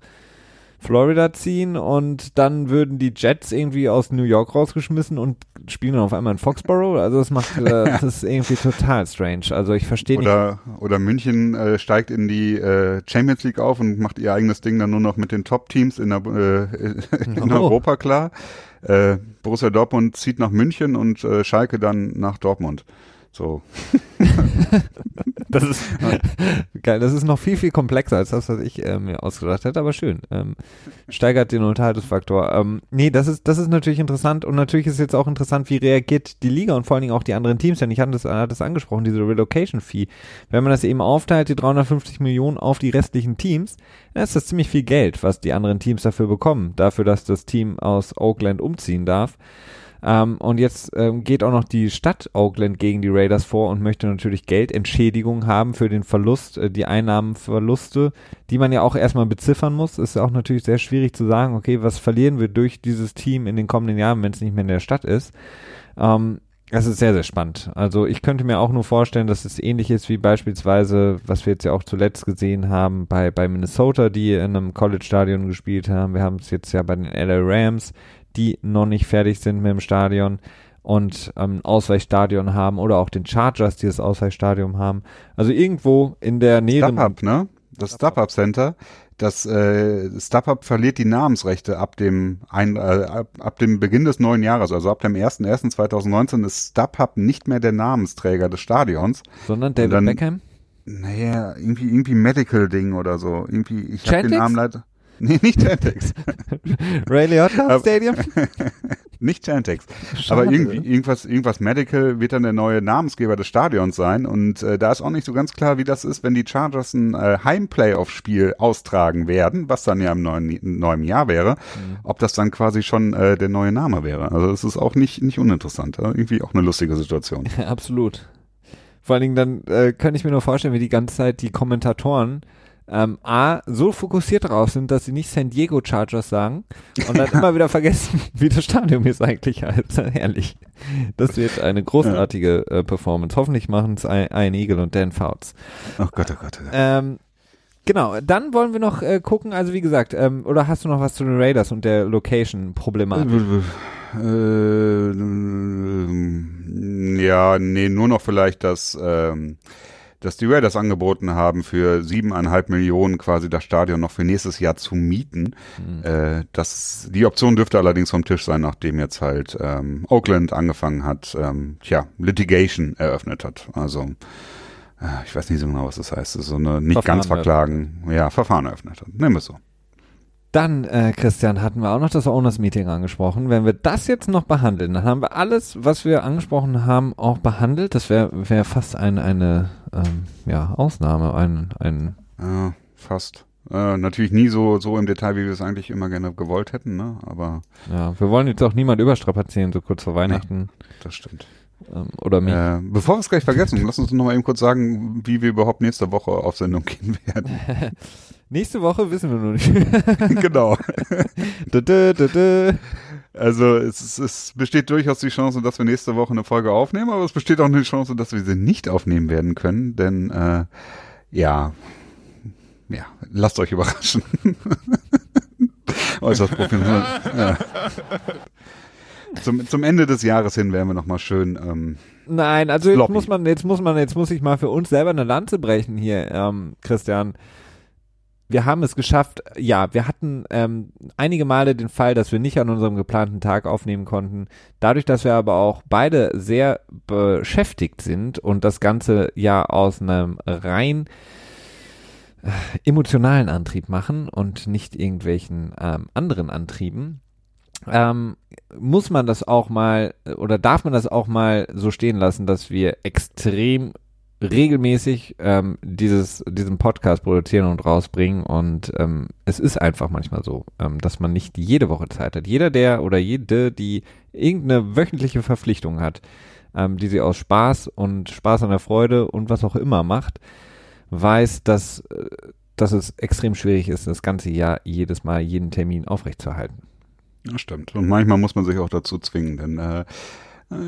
Florida ziehen und dann würden die Jets irgendwie aus New York rausgeschmissen und spielen dann auf einmal in Foxborough. Also das macht, äh, <laughs> das ist irgendwie total strange. Also ich verstehe nicht. Oder, München äh, steigt in die äh, Champions League auf und macht ihr eigenes Ding dann nur noch mit den Top-Teams in, der, äh, <laughs> in Oh. Europa klar. Äh, Borussia Dortmund zieht nach München und äh, Schalke dann nach Dortmund. So. <laughs> Das ist <laughs> geil. Das ist noch viel, viel komplexer als das, was ich äh, mir ausgedacht hätte, aber schön. Ähm, steigert den Unterhaltungsfaktor. Ähm, nee, das ist, das ist natürlich interessant und natürlich ist jetzt auch interessant, wie reagiert die Liga und vor allen Dingen auch die anderen Teams, denn ich hatte das, hatte das angesprochen, diese Relocation-Fee. Wenn man das eben aufteilt, die 350 Millionen auf die restlichen Teams, dann ist das ziemlich viel Geld, was die anderen Teams dafür bekommen, dafür, dass das Team aus Oakland umziehen darf. Ähm, und jetzt ähm, geht auch noch die Stadt Oakland gegen die Raiders vor und möchte natürlich Geldentschädigung haben für den Verlust, äh, die Einnahmenverluste, die man ja auch erstmal beziffern muss. Ist auch natürlich sehr schwierig zu sagen, okay, was verlieren wir durch dieses Team in den kommenden Jahren, wenn es nicht mehr in der Stadt ist. Ähm, das ist sehr, sehr spannend. Also ich könnte mir auch nur vorstellen, dass es ähnlich ist wie beispielsweise, was wir jetzt ja auch zuletzt gesehen haben bei, bei Minnesota, die in einem College-Stadion gespielt haben. Wir haben es jetzt ja bei den LA Rams, die noch nicht fertig sind mit dem Stadion. und ähm, Ausweichstadion haben oder auch den Chargers, die das Ausweichstadion haben. Also irgendwo in der Nähe. StubHub, ne? Das StubHub Center. Das äh, StubHub verliert die Namensrechte ab dem ein, äh, ab, ab dem Beginn des neuen Jahres, also ab dem 1.1.2019 ist StubHub nicht mehr der Namensträger des Stadions. Sondern David dann, Beckham? Naja, irgendwie, irgendwie Medical-Ding oder so. Irgendwie, ich habe den Namen leider. <laughs> Nee, nicht Chantex. <laughs> Ray Liotta Stadium? <laughs> nicht Chantex. Aber irgendwie, irgendwas, irgendwas Medical wird dann der neue Namensgeber des Stadions sein. Und äh, da ist auch nicht so ganz klar, wie das ist, wenn die Chargers ein äh, Heim-Playoff-Spiel austragen werden, was dann ja im neuen, neuen Jahr wäre, mhm. ob das dann quasi schon äh, der neue Name wäre. Also es ist auch nicht, nicht uninteressant. Irgendwie auch eine lustige Situation. absolut. Vor allen Dingen dann äh, kann ich mir nur vorstellen, wie die ganze Zeit die Kommentatoren ähm, A, so fokussiert darauf sind, dass sie nicht San Diego Chargers sagen und dann immer wieder vergessen, <laughs> wie das Stadion jetzt eigentlich heißt. Herrlich. Das wird eine großartige äh, Performance. Hoffentlich machen es ein Eagle und Dan Fouts. Oh Gott, oh Gott. Oh Gott. Ähm, Genau, dann wollen wir noch äh, gucken, also wie gesagt, ähm, oder hast du noch was zu den Raiders und der Location-Problematik? Äh, ja, nee, nur noch vielleicht das ähm, dass die Raiders angeboten haben, für siebeneinhalb Millionen quasi das Stadion noch für nächstes Jahr zu mieten. Mhm. Äh, das, die Option dürfte allerdings vom Tisch sein, nachdem jetzt halt ähm, Oakland angefangen hat, ähm, tja, Litigation eröffnet hat. Also äh, ich weiß nicht so genau, was das heißt. Das ist so eine nicht Verfahren ganz verklagen, ja, Verfahren eröffnet hat. Nehmen wir es so. Dann, äh, Christian, hatten wir auch noch das Owners Meeting angesprochen. Wenn wir das jetzt noch behandeln, dann haben wir alles, was wir angesprochen haben, auch behandelt. Das wäre wär fast ein, eine ähm, ja, Ausnahme, ein, ein ja, fast. Äh, natürlich nie so, so im Detail, wie wir es eigentlich immer gerne gewollt hätten, ne? Aber. Ja, wir wollen jetzt auch niemand überstrapazieren, so kurz vor Weihnachten. Ja, das stimmt. Ähm, oder mich. Äh, bevor wir es gleich vergessen, lass uns noch mal eben kurz sagen, wie wir überhaupt nächste Woche auf Sendung gehen werden. <laughs> Nächste Woche wissen wir noch nicht. <laughs> genau. <laughs> also es, es, besteht durchaus die Chance, dass wir nächste Woche eine Folge aufnehmen, aber es besteht auch eine Chance, dass wir sie nicht aufnehmen werden können, denn äh, ja, ja, lasst euch überraschen. Äußerst professionell. ja. Zum, zum Ende des Jahres hin werden wir nochmal schön. Ähm, Nein, also jetzt muss man, jetzt muss man, jetzt muss ich mal für uns selber eine Lanze brechen hier, ähm, Christian wir haben es geschafft, ja, wir hatten ähm, einige Male den Fall, dass wir nicht an unserem geplanten Tag aufnehmen konnten. Dadurch, dass wir aber auch beide sehr beschäftigt sind und das Ganze ja aus einem rein äh, emotionalen Antrieb machen und nicht irgendwelchen ähm, anderen Antrieben, ähm, muss man das auch mal oder darf man das auch mal so stehen lassen, dass wir extrem regelmäßig ähm, dieses, diesen Podcast produzieren und rausbringen. Und ähm, es ist einfach manchmal so, ähm, dass man nicht jede Woche Zeit hat. Jeder, der oder jede, die irgendeine wöchentliche Verpflichtung hat, ähm, die sie aus Spaß und Spaß an der Freude und was auch immer macht, weiß, dass, äh, dass es extrem schwierig ist, das ganze Jahr jedes Mal jeden Termin aufrechtzuerhalten. Ja, stimmt. Und manchmal muss man sich auch dazu zwingen, denn äh,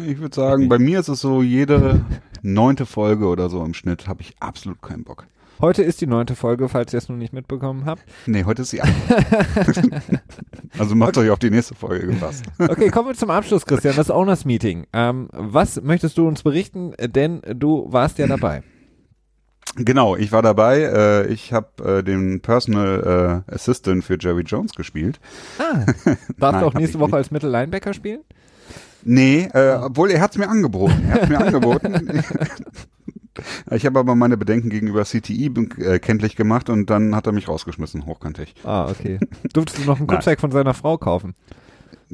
ich würde sagen, bei mir ist es so, jede neunte Folge oder so im Schnitt habe ich absolut keinen Bock. Heute ist die neunte Folge, falls ihr es noch nicht mitbekommen habt. Nee, heute ist sie <laughs> Also macht okay. euch auf die nächste Folge gefasst. Okay, kommen wir zum Abschluss, Christian, das <laughs> Owners Meeting. Ähm, was möchtest du uns berichten? Denn du warst ja dabei. Genau, ich war dabei. Äh, ich habe äh, den Personal äh, Assistant für Jerry Jones gespielt. Ah, <laughs> darfst du auch nächste Woche als Mittellinebacker spielen? Nee, äh, obwohl er hat es mir angeboten. Er hat mir angeboten. <laughs> Ich habe aber meine Bedenken gegenüber CTI äh, kenntlich gemacht und dann hat er mich rausgeschmissen, hochkantig. Ah, okay. Durftest du noch einen <laughs> Kurzzeig von seiner Frau kaufen?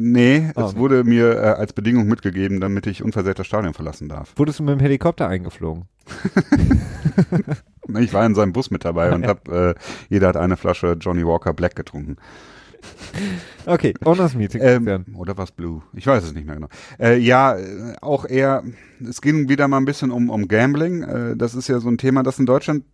Nee, oh, es okay. wurde mir äh, als Bedingung mitgegeben, damit ich unversehrt das Stadion verlassen darf. Wurdest du mit dem Helikopter eingeflogen? <laughs> ich war in seinem Bus mit dabei und <laughs> hab, äh, jeder hat eine Flasche Johnny Walker Black getrunken. <laughs> Okay, Honors Meeting. Ähm, oder was Blue? Ich weiß es nicht mehr genau. Äh, ja, äh, auch eher, es ging wieder mal ein bisschen um, um Gambling. Äh, das ist ja so ein Thema, das in Deutschland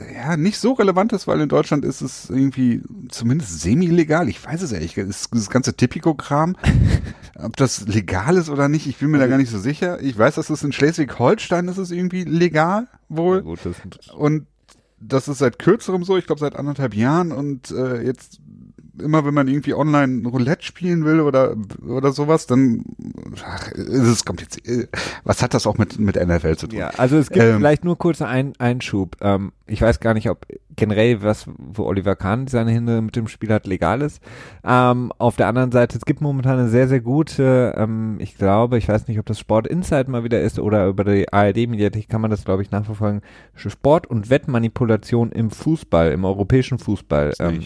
ja nicht so relevant ist, weil in Deutschland ist es irgendwie zumindest semi-legal. Ich weiß es ehrlich, ist das ganze Tipico-Kram, <laughs> ob das legal ist oder nicht, ich bin mir da gar nicht so sicher. Ich weiß, dass es in Schleswig-Holstein ist es irgendwie legal wohl. Ja, gut, das und das ist seit kürzerem so, ich glaube seit anderthalb Jahren und äh, jetzt immer wenn man irgendwie online Roulette spielen will oder oder sowas, dann ach, ist es kompliziert. Was hat das auch mit mit NFL zu tun? Ja, also es gibt ähm, vielleicht nur kurz einen Einschub. Ähm, ich weiß gar nicht, ob generell was, wo Oliver Kahn seine Hände mit dem Spiel hat, legal ist. Ähm, auf der anderen Seite, es gibt momentan eine sehr, sehr gute, ähm, ich glaube, ich weiß nicht, ob das Sport Insight mal wieder ist oder über die ARD-Mediathek kann man das, glaube ich, nachverfolgen. Sport- und Wettmanipulation im Fußball, im europäischen Fußball. Ähm,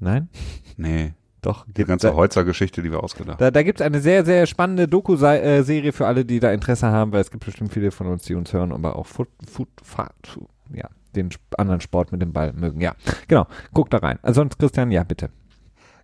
nein? Nee. Doch. Die ganze Holzer-Geschichte, die wir ausgedacht Da, da gibt es eine sehr, sehr spannende Doku-Serie für alle, die da Interesse haben, weil es gibt bestimmt viele von uns, die uns hören, aber auch Foot, Foot, Fahrt, ja, den anderen Sport mit dem Ball mögen. Ja, genau. Guck da rein. Also sonst, Christian, ja, bitte.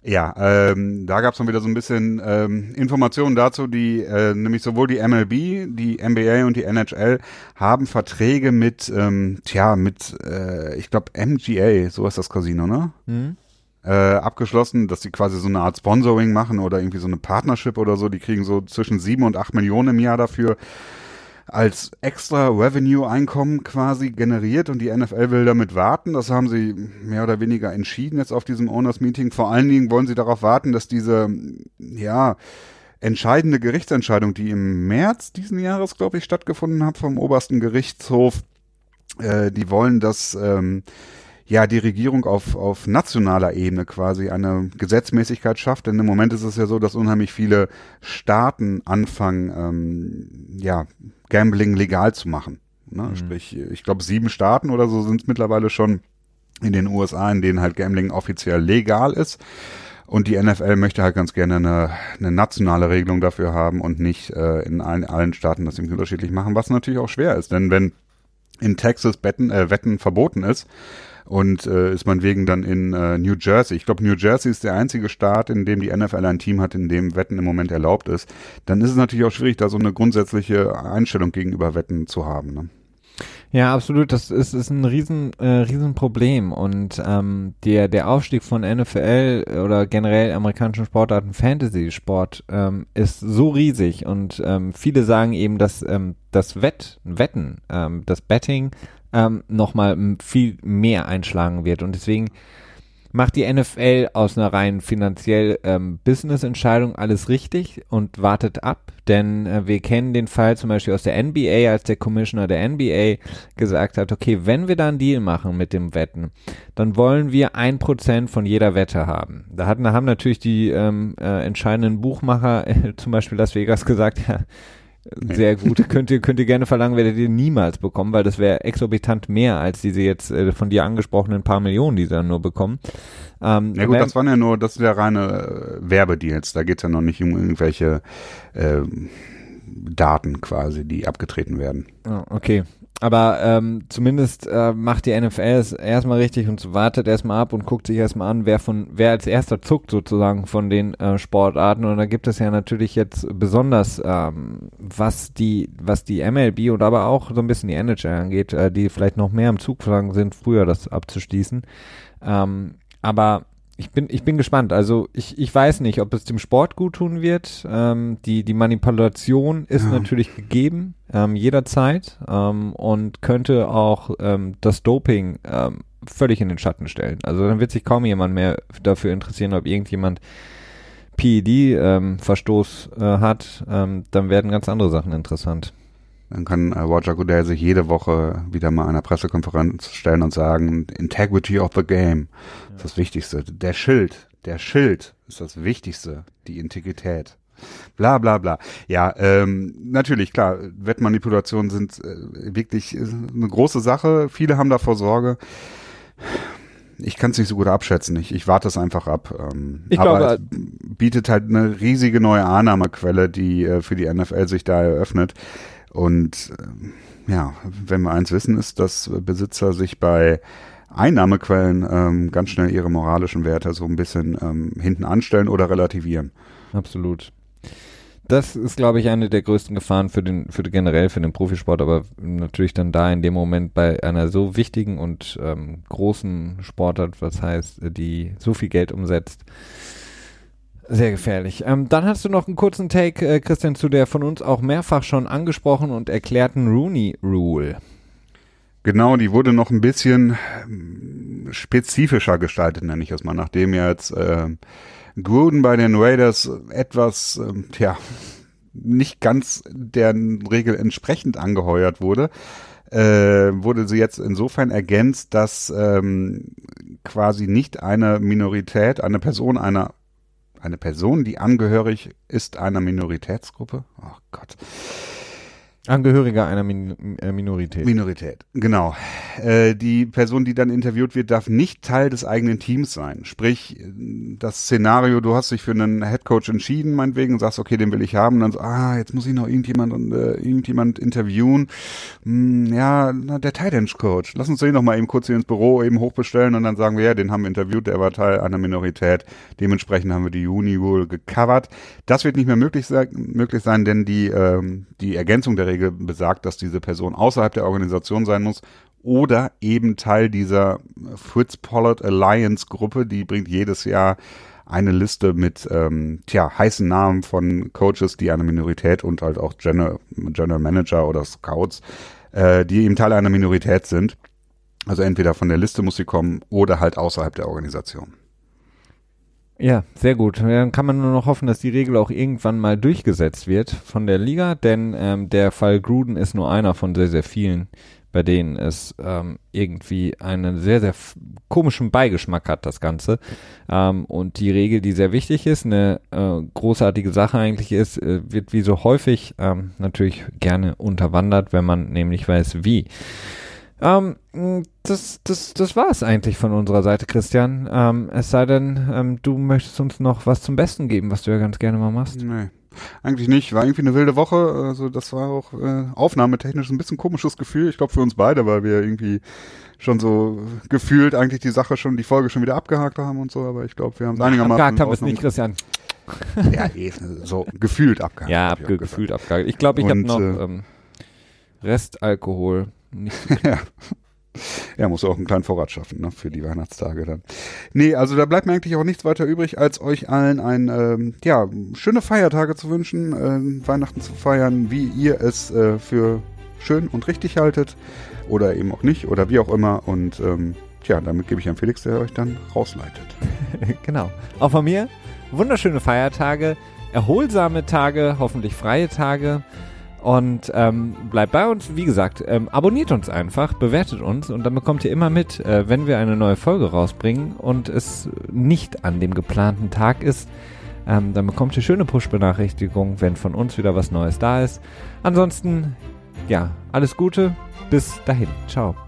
Ja, ähm, da gab es dann wieder so ein bisschen ähm, Informationen dazu, die äh, nämlich sowohl die MLB, die NBA und die NHL haben Verträge mit, ähm, tja, mit, äh, ich glaube MGA, so ist das Casino, ne? Mhm. Äh, abgeschlossen, dass sie quasi so eine Art Sponsoring machen oder irgendwie so eine Partnership oder so. Die kriegen so zwischen sieben und acht Millionen im Jahr dafür als extra Revenue-Einkommen quasi generiert und die NFL will damit warten. Das haben sie mehr oder weniger entschieden jetzt auf diesem Owners Meeting. Vor allen Dingen wollen sie darauf warten, dass diese, ja, entscheidende Gerichtsentscheidung, die im März diesen Jahres, glaube ich, stattgefunden hat vom obersten Gerichtshof, äh, die wollen, dass ähm, ja die Regierung auf, auf nationaler Ebene quasi eine Gesetzmäßigkeit schafft. Denn im Moment ist es ja so, dass unheimlich viele Staaten anfangen, ähm, ja, Gambling legal zu machen. Ne? Mhm. Sprich, ich glaube, sieben Staaten oder so sind es mittlerweile schon in den USA, in denen halt Gambling offiziell legal ist. Und die NFL möchte halt ganz gerne eine, eine nationale Regelung dafür haben und nicht äh, in allen, allen Staaten das irgendwie unterschiedlich machen, was natürlich auch schwer ist. Denn wenn in Texas Betten, äh, Wetten verboten ist, und äh, ist man wegen dann in äh, New Jersey. Ich glaube, New Jersey ist der einzige Staat, in dem die NFL ein Team hat, in dem Wetten im Moment erlaubt ist. Dann ist es natürlich auch schwierig, da so eine grundsätzliche Einstellung gegenüber Wetten zu haben. Ne? Ja, absolut. Das ist, ist ein riesen, äh, riesen Problem. Und ähm, der, der Aufstieg von NFL oder generell amerikanischen Sportarten, Fantasy-Sport, ähm, ist so riesig. Und ähm, viele sagen eben, dass ähm, das Wett, Wetten, ähm, das Betting ähm, nochmal viel mehr einschlagen wird. Und deswegen macht die NFL aus einer rein finanziell ähm, Business-Entscheidung alles richtig und wartet ab, denn äh, wir kennen den Fall zum Beispiel aus der NBA, als der Commissioner der NBA gesagt hat, okay, wenn wir da einen Deal machen mit dem Wetten, dann wollen wir ein Prozent von jeder Wette haben. Da hatten, haben natürlich die ähm, äh, entscheidenden Buchmacher, äh, <laughs> zum Beispiel Las Vegas, gesagt, ja, sehr gut. könnt ihr, könnt ihr gerne verlangen, werdet ihr niemals bekommen, weil das wäre exorbitant mehr als diese jetzt äh, von dir angesprochenen paar Millionen, die sie dann nur bekommen. Ähm, ja gut, das waren ja nur, das sind ja reine äh, Werbedeals. Da geht's ja noch nicht um irgendwelche äh, Daten quasi, die abgetreten werden. Oh, okay. Aber ähm, zumindest äh, macht die NFL es erstmal richtig und wartet erstmal ab und guckt sich erstmal an, wer von wer als erster zuckt sozusagen von den äh, Sportarten. Und da gibt es ja natürlich jetzt besonders, ähm, was die was die MLB und aber auch so ein bisschen die NHL angeht, äh, die vielleicht noch mehr im Zug sind, früher das abzuschließen. Ähm, aber ich bin, ich bin gespannt. Also ich, ich weiß nicht, ob es dem Sport gut tun wird. Ähm, die, die Manipulation ist ja. natürlich gegeben, ähm, jederzeit ähm, und könnte auch ähm, das Doping ähm, völlig in den Schatten stellen. Also dann wird sich kaum jemand mehr dafür interessieren, ob irgendjemand PED-Verstoß ähm, äh, hat. Dann werden ganz andere Sachen interessant. Dann kann äh, Roger Goodell sich jede Woche wieder mal einer Pressekonferenz stellen und sagen, Integrity of the Game ja. ist das Wichtigste. Der Schild, der Schild ist das Wichtigste, die Integrität. Bla bla bla. Ja, ähm, natürlich, klar, Wettmanipulationen sind äh, wirklich äh, eine große Sache. Viele haben davor Sorge. Ich kann es nicht so gut abschätzen. Ich, ich warte es einfach ab. Ähm, ich aber glaube, es bietet halt eine riesige neue Annahmequelle, die äh, für die NFL sich da eröffnet. Und äh, ja, wenn wir eins wissen, ist, dass Besitzer sich bei Einnahmequellen ähm, ganz schnell ihre moralischen Werte so ein bisschen ähm, hinten anstellen oder relativieren. Absolut. Das ist, glaube ich, eine der größten Gefahren für den, für generell für den Profisport, aber natürlich dann da in dem Moment bei einer so wichtigen und ähm, großen Sportart, was heißt, die so viel Geld umsetzt, sehr gefährlich. Ähm, dann hast du noch einen kurzen Take, äh, Christian, zu der von uns auch mehrfach schon angesprochen und erklärten Rooney Rule. Genau, die wurde noch ein bisschen spezifischer gestaltet, nenne ich es mal, nachdem jetzt äh, Gruden bei den Raiders etwas, äh, tja, nicht ganz deren Regel entsprechend angeheuert wurde, äh, wurde sie jetzt insofern ergänzt, dass ähm, quasi nicht eine Minorität, eine Person einer eine Person, die angehörig ist einer Minoritätsgruppe. Oh Gott. Angehöriger einer Min äh, Minorität. Minorität, genau. Äh, die Person, die dann interviewt wird, darf nicht Teil des eigenen Teams sein. Sprich, das Szenario, du hast dich für einen Headcoach entschieden, meinetwegen, sagst, okay, den will ich haben, und dann so, ah, jetzt muss ich noch irgendjemand äh, irgendjemand interviewen. Hm, ja, na, der Tight Coach. Lass uns den noch mal eben kurz hier ins Büro eben hochbestellen und dann sagen wir, ja, den haben wir interviewt, der war Teil einer Minorität. Dementsprechend haben wir die Juni wohl gecovert. Das wird nicht mehr möglich sein, möglich sein, denn die ähm, die Ergänzung der Regel besagt, dass diese Person außerhalb der Organisation sein muss oder eben Teil dieser Fritz Pollard Alliance Gruppe, die bringt jedes Jahr eine Liste mit ähm, tja, heißen Namen von Coaches, die eine Minorität und halt auch General, General Manager oder Scouts, äh, die eben Teil einer Minorität sind. Also entweder von der Liste muss sie kommen oder halt außerhalb der Organisation. Ja, sehr gut. Dann kann man nur noch hoffen, dass die Regel auch irgendwann mal durchgesetzt wird von der Liga, denn ähm, der Fall Gruden ist nur einer von sehr, sehr vielen, bei denen es ähm, irgendwie einen sehr, sehr komischen Beigeschmack hat, das Ganze. Ähm, und die Regel, die sehr wichtig ist, eine äh, großartige Sache eigentlich ist, äh, wird wie so häufig ähm, natürlich gerne unterwandert, wenn man nämlich weiß, wie. Ähm, das, das, das war es eigentlich von unserer Seite, Christian. Ähm, es sei denn, ähm, du möchtest uns noch was zum Besten geben, was du ja ganz gerne mal machst. Nee. Eigentlich nicht. War irgendwie eine wilde Woche. Also das war auch äh, aufnahmetechnisch ein bisschen komisches Gefühl. Ich glaube für uns beide, weil wir irgendwie schon so gefühlt eigentlich die Sache schon, die Folge schon wieder abgehakt haben und so. Aber ich glaube, wir haben es einigermaßen. Abgehakt haben wir es nicht, Christian. ja, eh, so gefühlt abgehakt. Ja, abge gefühlt abgehakt. Ich glaube, ich habe noch äh, ähm, Restalkohol nicht <laughs> ja. Er muss auch einen kleinen Vorrat schaffen, ne, für die Weihnachtstage dann. Nee, also da bleibt mir eigentlich auch nichts weiter übrig, als euch allen ein, ähm, ja, schöne Feiertage zu wünschen, äh, Weihnachten zu feiern, wie ihr es äh, für schön und richtig haltet. Oder eben auch nicht, oder wie auch immer. Und ähm, tja, damit gebe ich an Felix, der euch dann rausleitet. <laughs> genau. Auch von mir wunderschöne Feiertage, erholsame Tage, hoffentlich freie Tage. Und ähm, bleibt bei uns. Wie gesagt, ähm, abonniert uns einfach, bewertet uns und dann bekommt ihr immer mit, äh, wenn wir eine neue Folge rausbringen und es nicht an dem geplanten Tag ist. Ähm, dann bekommt ihr schöne Push-Benachrichtigungen, wenn von uns wieder was Neues da ist. Ansonsten, ja, alles Gute. Bis dahin. Ciao.